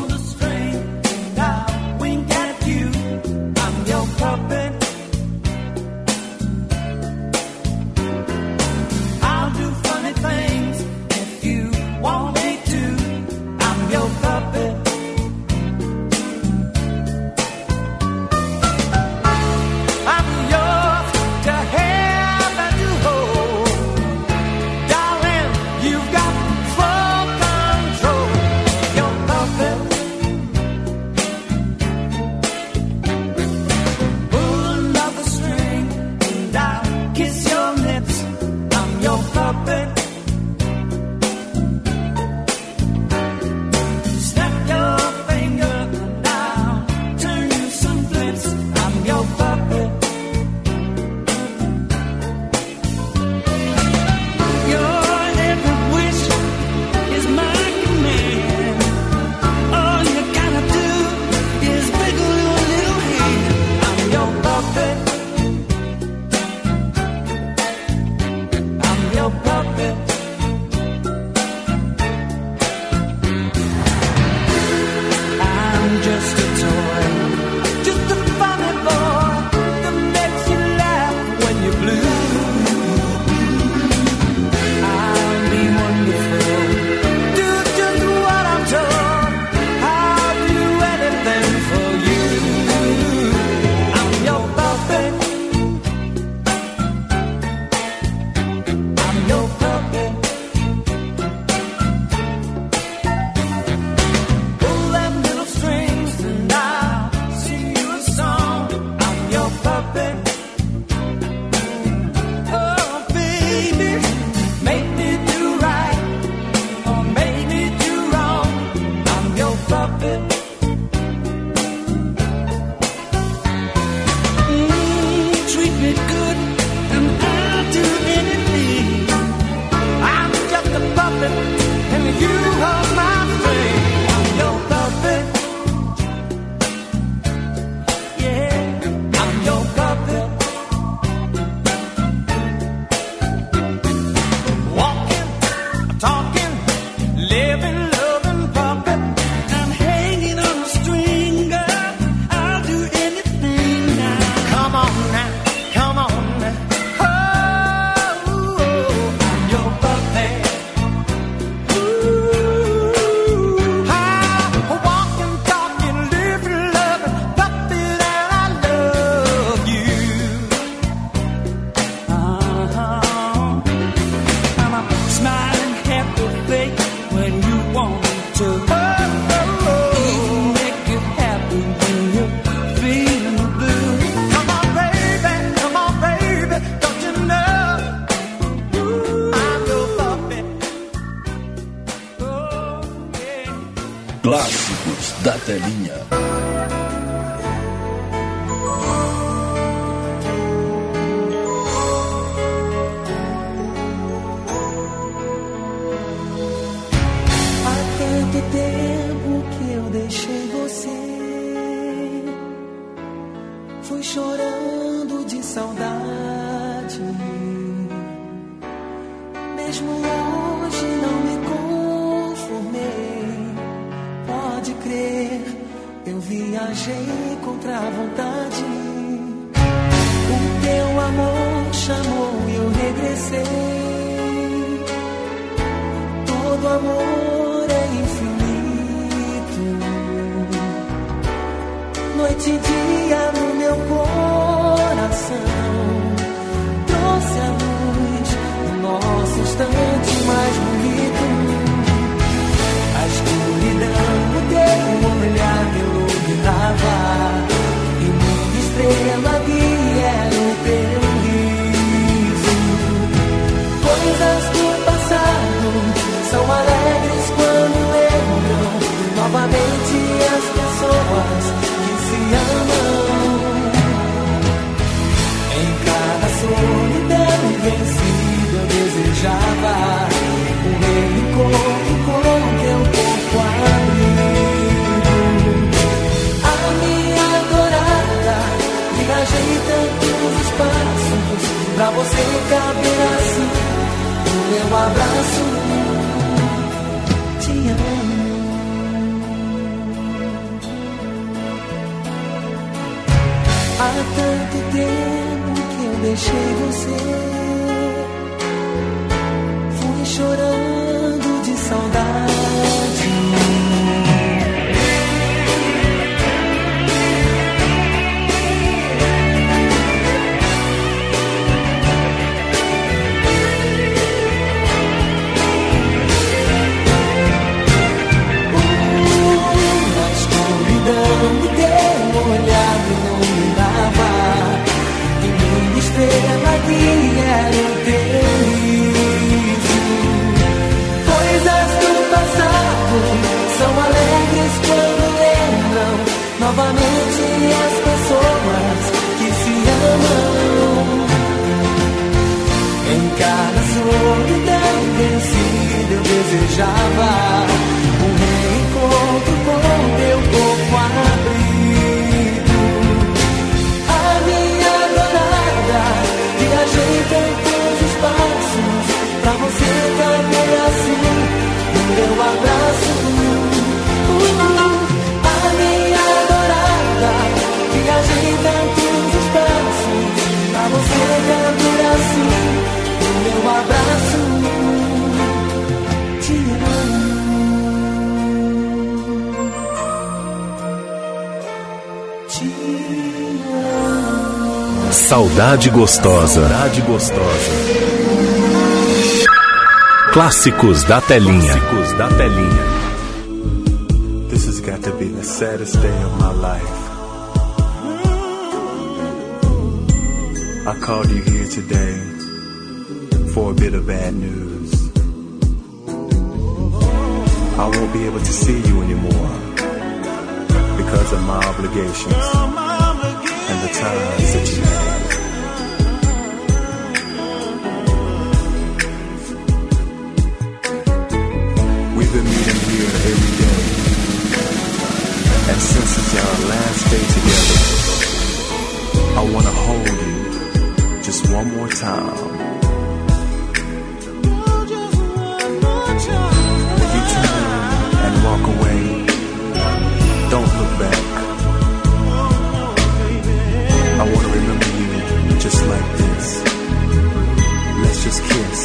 Cidade Gostosa. Cidade Gostosa. Clássicos da telinha. Clássicos da telinha. This has got to be the saddest day of my life. I called you here today for a bit of bad news. I won't be able to see you anymore because of my obligations and the ties that you made. since it's our last day together, I wanna hold you just one more time. If you turn and walk away, don't look back. I wanna remember you just like this. Let's just kiss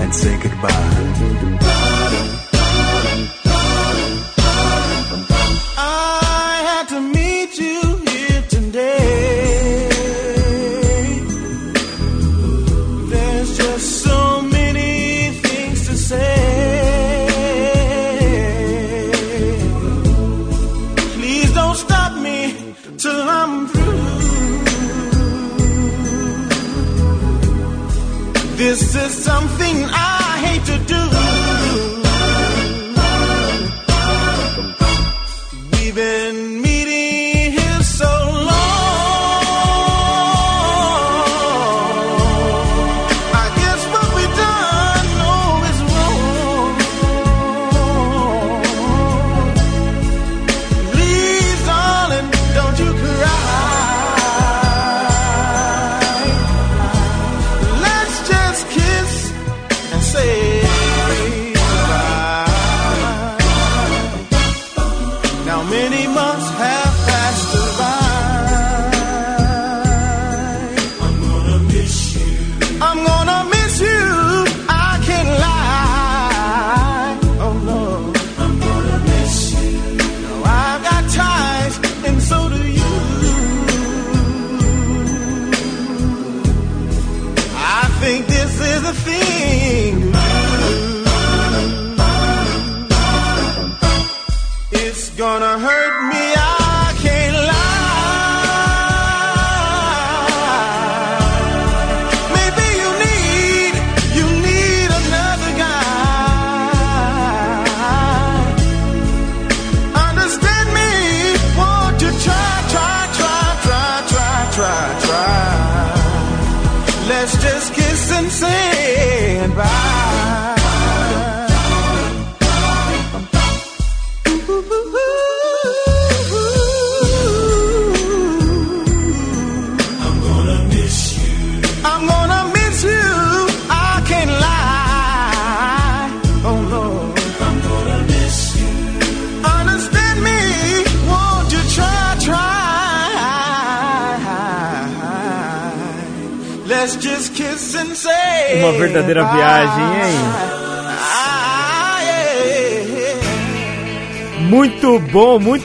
and say goodbye.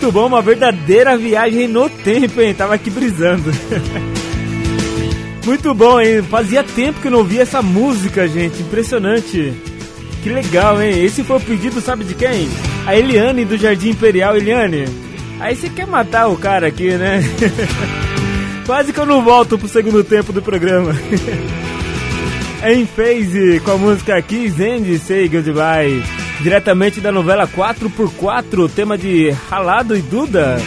Muito bom, uma verdadeira viagem no tempo, hein? Tava aqui brisando. muito bom, hein? Fazia tempo que não ouvia essa música, gente. Impressionante. Que legal, hein? Esse foi o pedido, sabe de quem? A Eliane do Jardim Imperial. Eliane, aí você quer matar o cara aqui, né? Quase que eu não volto pro segundo tempo do programa. em phase com a música Kiss and Say Goodbye. Diretamente da novela 4x4, tema de Ralado e Duda.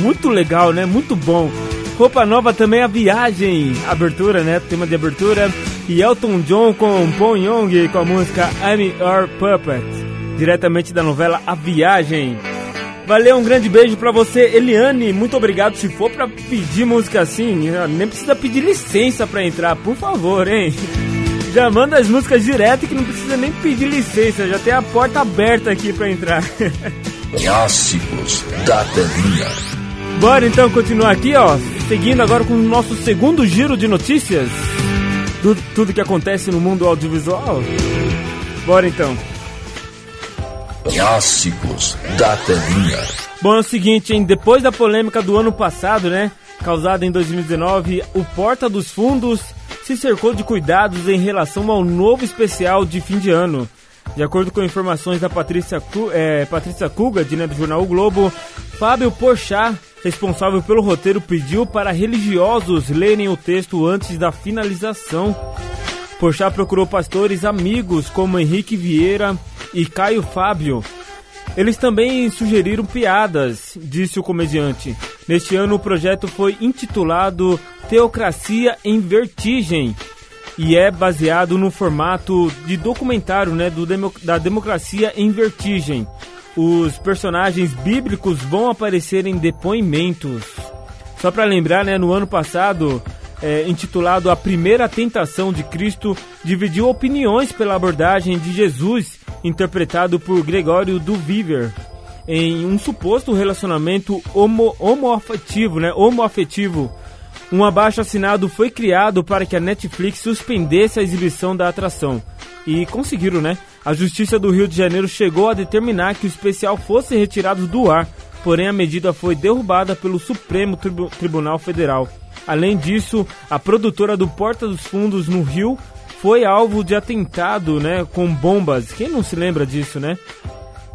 Muito legal, né? Muito bom. Roupa nova também a viagem. Abertura, né? Tema de abertura. E Elton John com Pon Young com a música I'm Your Puppet. Diretamente da novela A Viagem. Valeu, um grande beijo pra você, Eliane. Muito obrigado. Se for pra pedir música assim, nem precisa pedir licença pra entrar, por favor, hein? Já manda as músicas direto que não precisa nem pedir licença, já tem a porta aberta aqui pra entrar. Clássicos da telinha. Bora então continuar aqui, ó. Seguindo agora com o nosso segundo giro de notícias. Do, tudo que acontece no mundo audiovisual. Bora então. Clássicos da telinha. Bom, é o seguinte, hein? Depois da polêmica do ano passado, né? Causada em 2019, o Porta dos Fundos se cercou de cuidados em relação ao novo especial de fim de ano. De acordo com informações da Patrícia, é, Patrícia Kuga, né, do jornal o Globo, Fábio Porchat, responsável pelo roteiro, pediu para religiosos lerem o texto antes da finalização. Porchat procurou pastores amigos como Henrique Vieira e Caio Fábio. Eles também sugeriram piadas, disse o comediante. Neste ano o projeto foi intitulado Teocracia em Vertigem e é baseado no formato de documentário né, do da democracia em vertigem. Os personagens bíblicos vão aparecer em depoimentos. Só para lembrar, né, no ano passado, é, intitulado A Primeira Tentação de Cristo, dividiu opiniões pela abordagem de Jesus, interpretado por Gregório do Viver, em um suposto relacionamento homo, homoafetivo, né, homoafetivo. Um abaixo assinado foi criado para que a Netflix suspendesse a exibição da atração. E conseguiram, né? A Justiça do Rio de Janeiro chegou a determinar que o especial fosse retirado do ar, porém a medida foi derrubada pelo Supremo Tribu- Tribunal Federal. Além disso, a produtora do Porta dos Fundos no Rio foi alvo de atentado, né, com bombas. Quem não se lembra disso, né?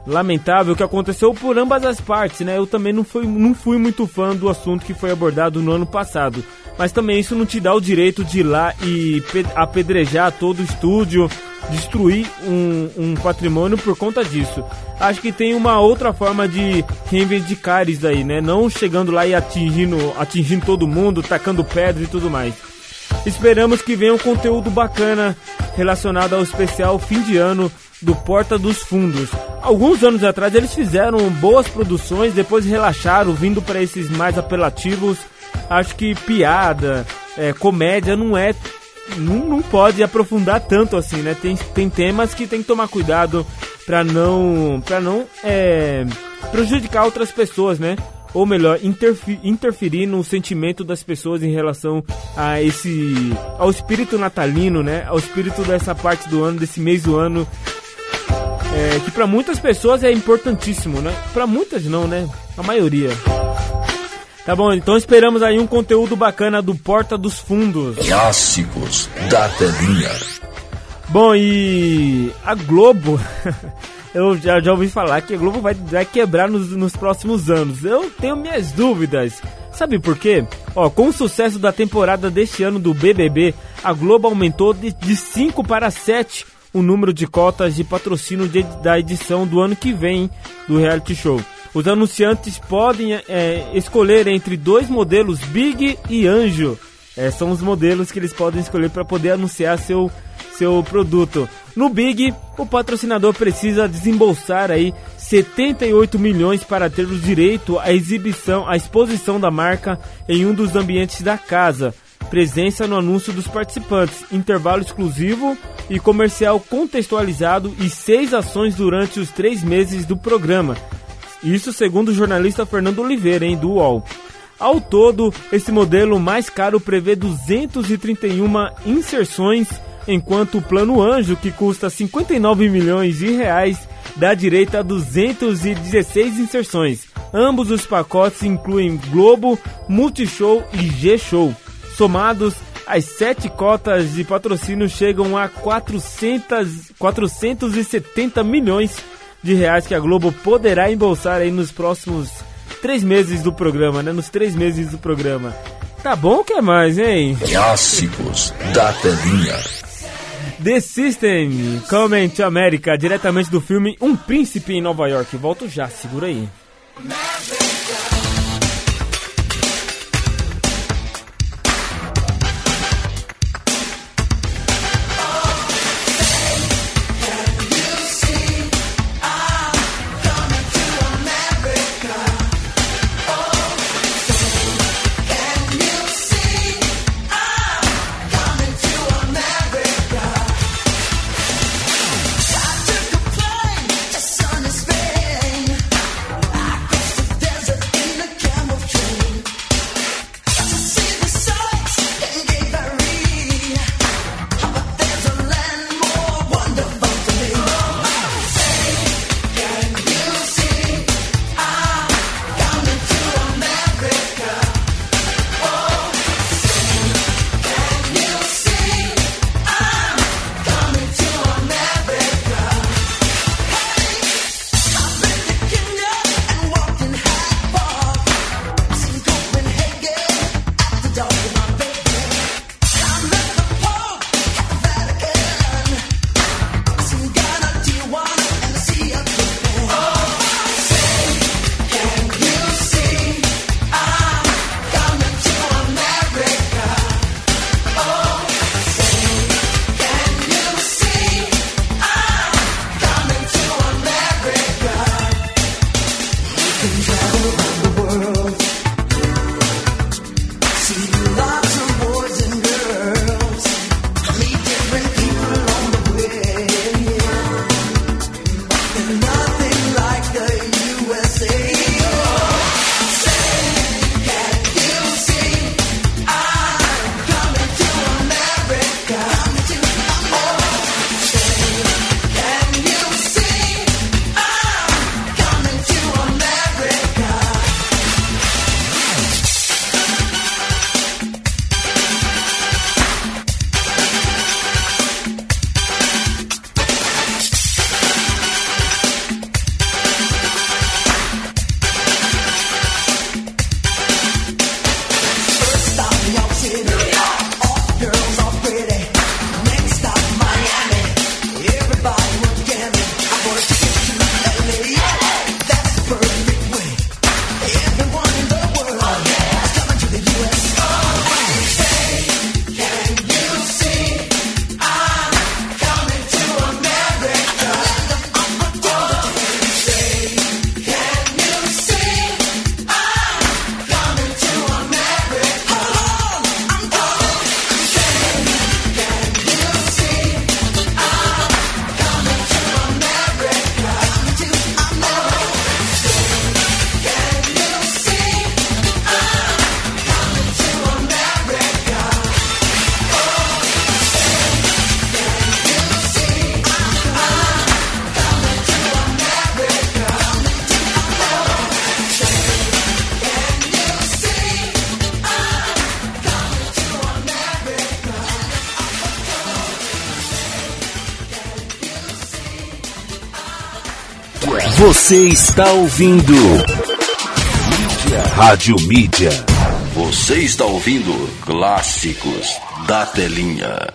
Lamentável que aconteceu por ambas as partes, né? Eu também não fui, não fui muito fã do assunto que foi abordado no ano passado. Mas também isso não te dá o direito de ir lá e pe- apedrejar todo o estúdio, destruir um, um patrimônio por conta disso. Acho que tem uma outra forma de reivindicar isso aí, né? Não chegando lá e atingindo, atingindo todo mundo, tacando pedra e tudo mais. Esperamos que venha um conteúdo bacana relacionado ao especial fim de ano do Porta dos Fundos. Alguns anos atrás eles fizeram boas produções, depois relaxaram, vindo para esses mais apelativos. Acho que piada, é, comédia não é não, não pode aprofundar tanto assim, né? Tem, tem temas que tem que tomar cuidado pra não, pra não é, prejudicar outras pessoas, né? Ou melhor, interferir no sentimento das pessoas em relação a esse. ao espírito natalino, né? Ao espírito dessa parte do ano, desse mês do ano. É, que pra muitas pessoas é importantíssimo, né? Pra muitas não, né? A maioria. Tá bom, então esperamos aí um conteúdo bacana do Porta dos Fundos. Clássicos da telinha. Bom, e a Globo, eu já, já ouvi falar que a Globo vai, vai quebrar nos, nos próximos anos. Eu tenho minhas dúvidas. Sabe por quê? Ó, com o sucesso da temporada deste ano do BBB, a Globo aumentou de, de 5 para 7 o número de cotas de patrocínio de- da edição do ano que vem do reality show. Os anunciantes podem é, escolher entre dois modelos Big e Anjo. É, são os modelos que eles podem escolher para poder anunciar seu, seu produto. No Big, o patrocinador precisa desembolsar aí 78 milhões para ter o direito à exibição, à exposição da marca em um dos ambientes da casa. Presença no anúncio dos participantes, intervalo exclusivo e comercial contextualizado e seis ações durante os três meses do programa. Isso segundo o jornalista Fernando Oliveira, hein, do UOL. Ao todo, esse modelo mais caro prevê 231 inserções, enquanto o plano Anjo, que custa 59 milhões de reais, dá direito a 216 inserções. Ambos os pacotes incluem Globo, Multishow e G-Show. Somados, as sete cotas de patrocínio chegam a 400, 470 milhões de reais que a Globo poderá embolsar aí nos próximos três meses do programa, né? Nos três meses do programa. Tá bom, o que mais, hein? Clássicos da telinha. The System, Coming to America, diretamente do filme Um Príncipe em Nova York. Volto já, segura aí. Você está ouvindo Rádio Mídia. Você está ouvindo Clássicos da Telinha.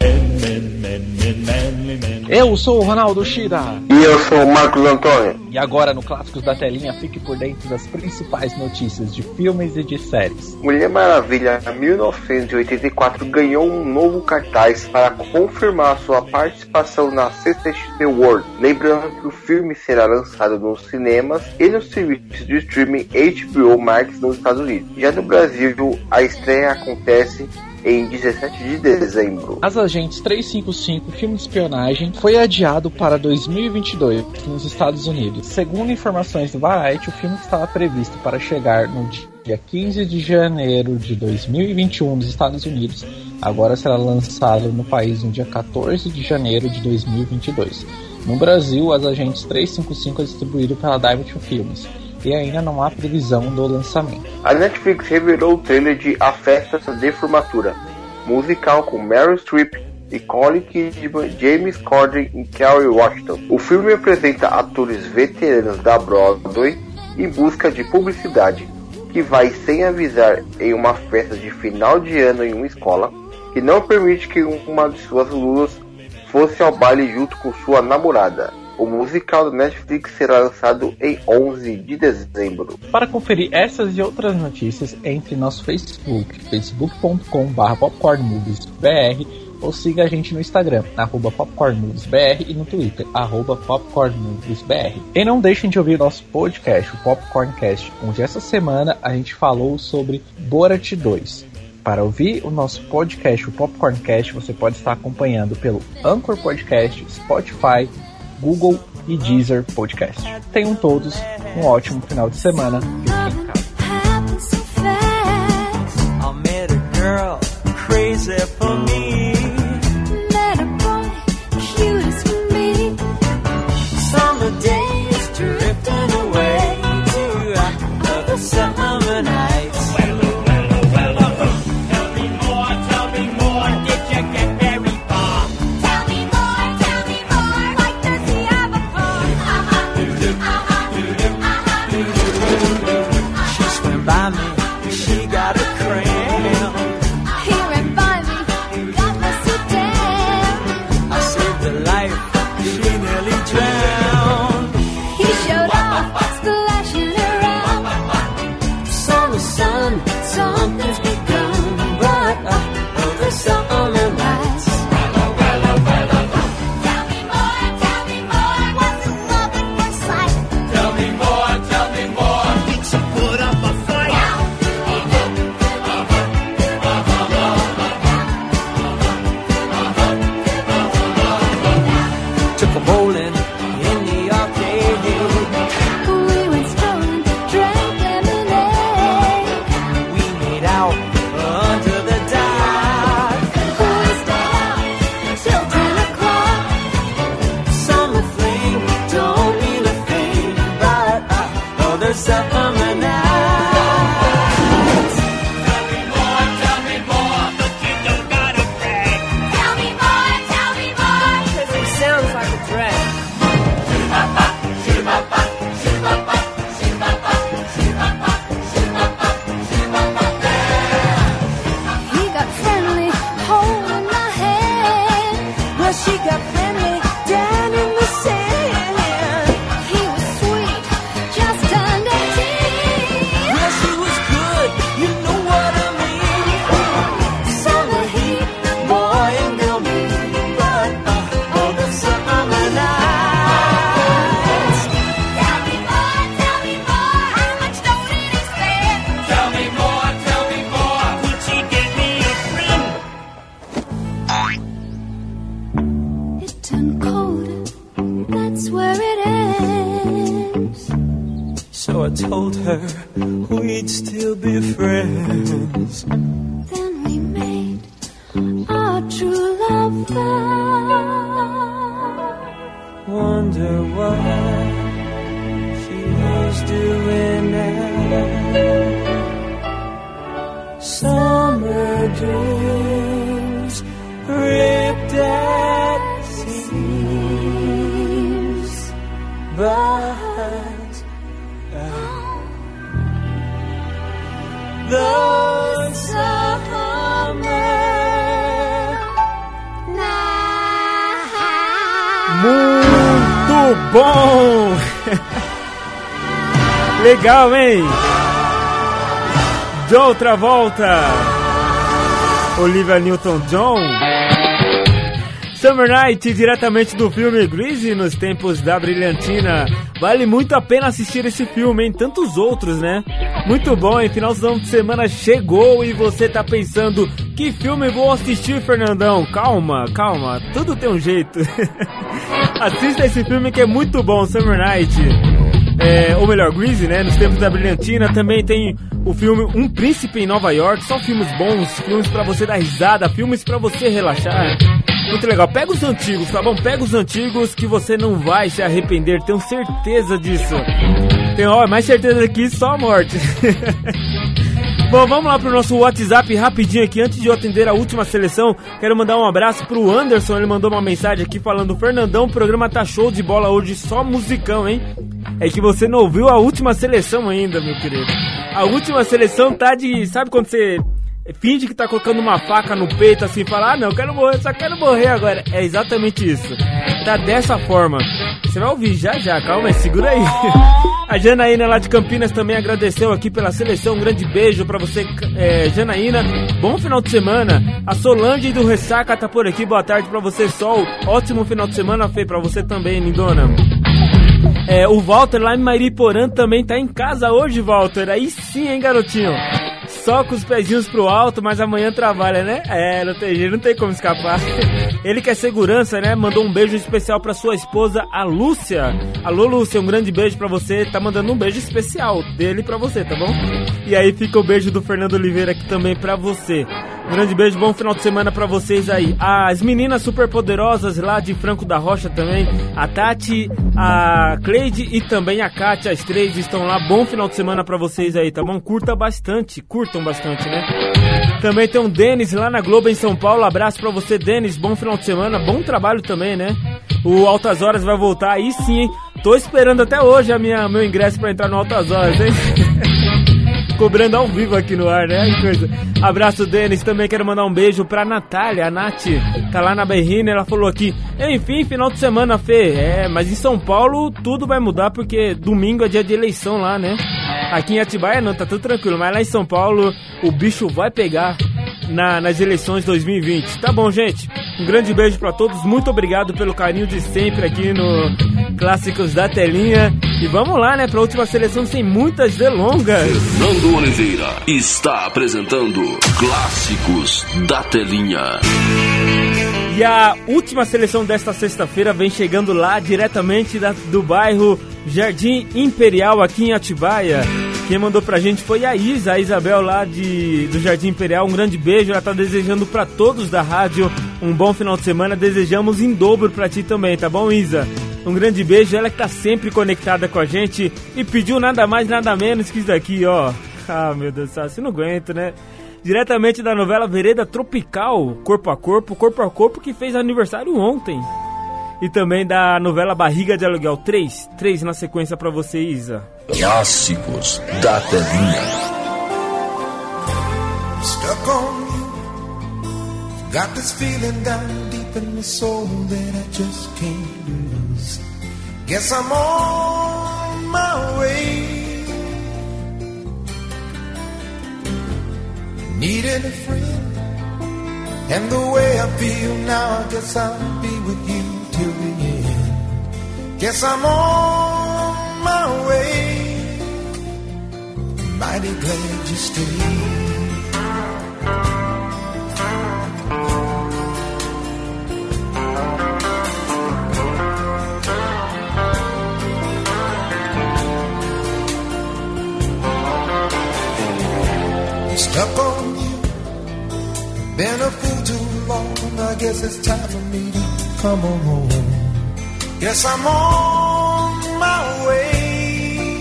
Eu sou o Ronaldo Shida. E eu sou o Marcos Antônio. E agora no Clássicos da Telinha, fique por dentro das principais notícias de filmes e de séries. Mulher Maravilha 1984 ganhou um novo cartaz para confirmar sua participação na CCXP World. Lembrando que o filme será lançado nos cinemas e nos serviços de streaming HBO Max nos Estados Unidos. Já no Brasil, a estreia acontece em 17 de dezembro. As Agentes 355, filme de espionagem, foi adiado para 2022 nos Estados Unidos. Segundo informações do Variety, o filme estava previsto para chegar no dia 15 de janeiro de 2021 nos Estados Unidos, agora será lançado no país no dia 14 de janeiro de 2022. No Brasil, As Agentes 355 é distribuído pela Diamond Filmes e ainda não há previsão do lançamento. A Netflix revelou o trailer de A Festa de Formatura, musical com Meryl Streep, Nicole Kidman, James Corden e Kerry Washington. O filme apresenta atores veteranos da Broadway em busca de publicidade, que vai sem avisar em uma festa de final de ano em uma escola, que não permite que uma de suas alunas fosse ao baile junto com sua namorada. O musical do Netflix será lançado em 11 de dezembro. Para conferir essas e outras notícias, entre nosso Facebook, facebook.com.br popcornmoviesbr ou siga a gente no Instagram, arroba popcornmoviesbr e no Twitter, arroba popcornmoviesbr. E não deixem de ouvir nosso podcast, o Popcorncast, onde essa semana a gente falou sobre Borat 2. Para ouvir o nosso podcast, o Popcorncast, você pode estar acompanhando pelo Anchor Podcast, Spotify, Google e Deezer Podcast. Tenham todos um ótimo final de semana. Girl crazy for me. Summer Legal, hein? John Travolta, Olivia Newton-John, Summer Night, diretamente do filme Greasy nos tempos da brilhantina. Vale muito a pena assistir esse filme, em tantos outros, né? Muito bom, hein? Finalzão de semana chegou e você tá pensando, que filme vou assistir, Fernandão? Calma, calma, tudo tem um jeito. Assista esse filme que é muito bom, Summer Night. É, ou melhor, Greasy, né? Nos tempos da brilhantina. Também tem o filme Um Príncipe em Nova York. Só filmes bons, filmes pra você dar risada, filmes pra você relaxar. Muito legal. Pega os antigos, tá bom? Pega os antigos que você não vai se arrepender. Tenho certeza disso. Tenho ó, mais certeza que só a morte. Bom, vamos lá pro nosso WhatsApp rapidinho aqui. Antes de eu atender a última seleção, quero mandar um abraço pro Anderson. Ele mandou uma mensagem aqui falando: Fernandão, o programa tá show de bola hoje, só musicão, hein? É que você não ouviu a última seleção ainda, meu querido. A última seleção tá de. Sabe quando você finge que tá colocando uma faca no peito assim, fala, ah não, quero morrer, só quero morrer agora. É exatamente isso. Tá dessa forma. Você vai ouvir já já, calma aí, segura aí. A Janaína lá de Campinas também agradeceu aqui pela seleção. Um grande beijo pra você, é, Janaína. Bom final de semana. A Solange do Ressaca tá por aqui. Boa tarde pra você, Sol. Ótimo final de semana, Fê, pra você também, lindona. É, o Walter lá em Mariporã também tá em casa hoje, Walter. Aí sim, hein, garotinho? Só com os pezinhos pro alto, mas amanhã trabalha, né? É, não tem jeito, não tem como escapar. Ele que é segurança, né? Mandou um beijo especial pra sua esposa, a Lúcia. Alô, Lúcia, um grande beijo pra você. Tá mandando um beijo especial dele pra você, tá bom? E aí fica o beijo do Fernando Oliveira aqui também pra você. Grande beijo, bom final de semana pra vocês aí. As meninas super poderosas lá de Franco da Rocha também. A Tati, a Cleide e também a Kátia, as três estão lá. Bom final de semana pra vocês aí, tá bom? Curta bastante, curtam bastante, né? Também tem um Denis lá na Globo em São Paulo. Abraço pra você, Denis. Bom final de semana, bom trabalho também, né? O Altas Horas vai voltar aí sim, hein? Tô esperando até hoje a minha, meu ingresso pra entrar no Altas Horas, hein? Cobrando ao vivo aqui no ar, né? Coisa. Abraço, Denis. Também quero mandar um beijo pra Natália. A Nath tá lá na Berrina. Ela falou aqui: Enfim, final de semana, Fê. É, mas em São Paulo tudo vai mudar porque domingo é dia de eleição lá, né? Aqui em Atibaia não, tá tudo tranquilo. Mas lá em São Paulo o bicho vai pegar na, nas eleições 2020. Tá bom, gente? Um grande beijo pra todos. Muito obrigado pelo carinho de sempre aqui no Clássicos da Telinha. E vamos lá, né? Pra última seleção sem muitas delongas. Fernando Oliveira está apresentando Clássicos da Telinha. E a última seleção desta sexta-feira vem chegando lá diretamente da- do bairro Jardim Imperial, aqui em Atibaia. Quem mandou pra gente foi a Isa, a Isabel lá de, do Jardim Imperial. Um grande beijo, ela tá desejando pra todos da rádio um bom final de semana. Desejamos em dobro pra ti também, tá bom, Isa? Um grande beijo, ela que tá sempre conectada com a gente e pediu nada mais, nada menos que isso daqui, ó. Ah, meu Deus do céu, você não aguenta, né? Diretamente da novela Vereda Tropical, Corpo a Corpo, Corpo a Corpo, que fez aniversário ontem. E também da novela Barriga de Aluguel 3, 3 na sequência pra você, Isa. Clássicos da Telinha. stuck on you. Got this feeling down deep in my soul that I just can't lose. Guess I'm on my way. Needing a friend, and the way I feel now, I guess I'll be with you till the end. Guess I'm on my way. Mighty glad you stayed. Guess it's time for me to come on home. Guess I'm on my way.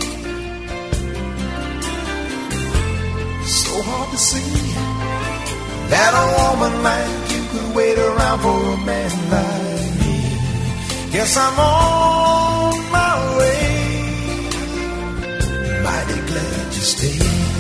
So hard to see that a woman like you could wait around for a man like me. Guess I'm on my way. Mighty glad you stayed.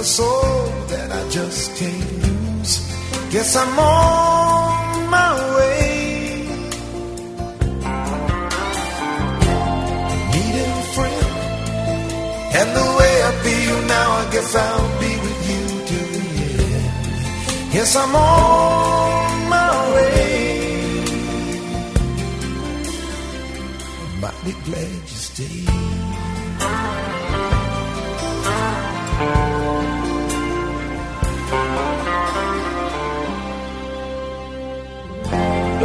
a soul that I just can't lose. Guess I'm on my way. Needed a friend, and the way I feel now, I guess I'll be with you till the end. Yes, I'm on my way. I'm mighty glad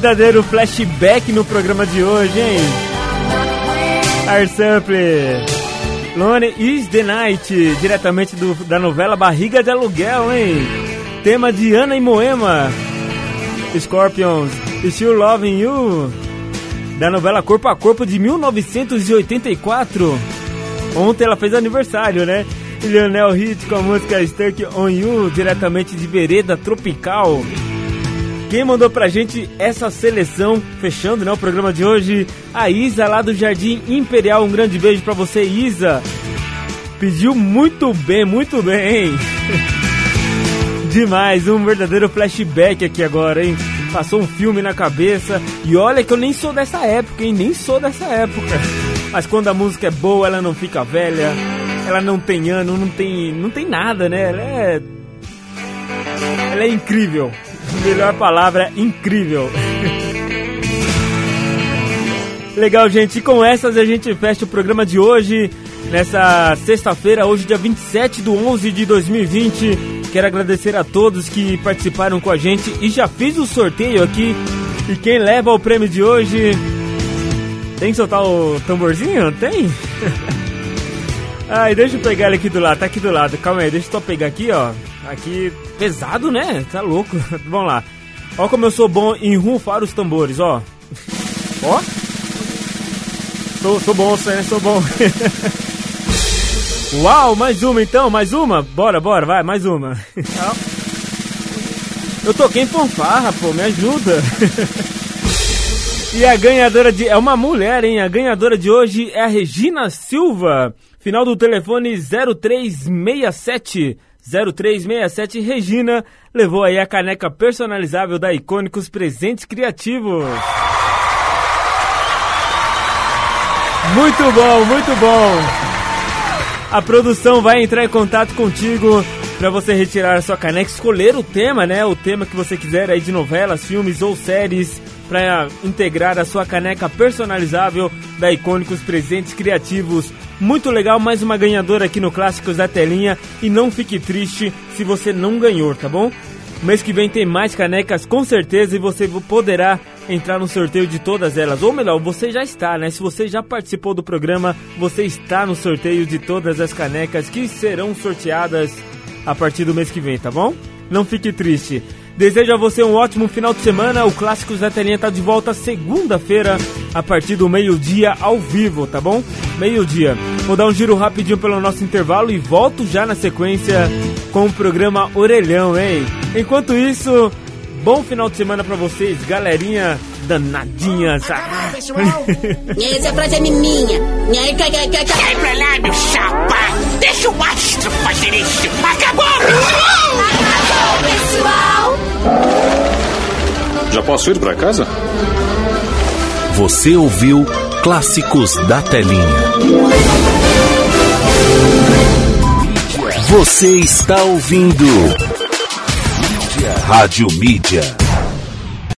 Verdadeiro flashback no programa de hoje, hein? Airsample. Lone is the Night, diretamente do, da novela Barriga de Aluguel, hein? Tema de Ana e Moema. Scorpions, Still Loving You. Da novela Corpo a Corpo de 1984. Ontem ela fez aniversário, né? Lionel Hit com a música Stuck on You, diretamente de Vereda Tropical. Quem mandou pra gente essa seleção, fechando né, o programa de hoje, a Isa lá do Jardim Imperial. Um grande beijo pra você, Isa. Pediu muito bem, muito bem. Demais, um verdadeiro flashback aqui agora, hein? Passou um filme na cabeça. E olha que eu nem sou dessa época, hein? Nem sou dessa época. Mas quando a música é boa, ela não fica velha. Ela não tem ano, não tem, não tem nada, né? Ela é ela é incrível. Melhor palavra, incrível. Legal, gente. E com essas a gente fecha o programa de hoje. Nessa sexta-feira, hoje, dia 27 do 11 de 2020. Quero agradecer a todos que participaram com a gente e já fiz o sorteio aqui. E quem leva o prêmio de hoje. Tem que soltar o tamborzinho? Tem? Ai, deixa eu pegar ele aqui do lado, tá aqui do lado. Calma aí, deixa eu só pegar aqui, ó. Aqui, pesado, né? Tá louco. Vamos lá. Ó como eu sou bom em rufar os tambores, ó. Ó. Sou, sou bom, né? Sou bom. Uau, mais uma então, mais uma? Bora, bora, vai, mais uma. Eu toquei em fanfarra, pô, me ajuda. E a ganhadora de. É uma mulher, hein? A ganhadora de hoje é a Regina Silva. Final do telefone 0367. 0367 Regina levou aí a caneca personalizável da Icônicos Presentes Criativos. Muito bom, muito bom. A produção vai entrar em contato contigo para você retirar a sua caneca, escolher o tema, né? O tema que você quiser aí de novelas, filmes ou séries para integrar a sua caneca personalizável da Icônicos Presentes Criativos. Muito legal, mais uma ganhadora aqui no Clássicos da Telinha e não fique triste se você não ganhou, tá bom? Mês que vem tem mais canecas com certeza e você poderá entrar no sorteio de todas elas. Ou melhor, você já está, né? Se você já participou do programa, você está no sorteio de todas as canecas que serão sorteadas a partir do mês que vem, tá bom? Não fique triste. Desejo a você um ótimo final de semana. O Clássicos da Telinha tá de volta segunda-feira, a partir do meio-dia, ao vivo, tá bom? Meio-dia. Vou dar um giro rapidinho pelo nosso intervalo e volto já na sequência com o programa Orelhão, hein? Enquanto isso, bom final de semana pra vocês, galerinha danadinhas. Ah. Essa frase é minha. Sai pra lá, meu chapa! Deixa o astro fazer isso! Acabou! Acabou, pessoal! Já posso ir pra casa? Você ouviu Clássicos da Telinha. Você está ouvindo Rádio Mídia.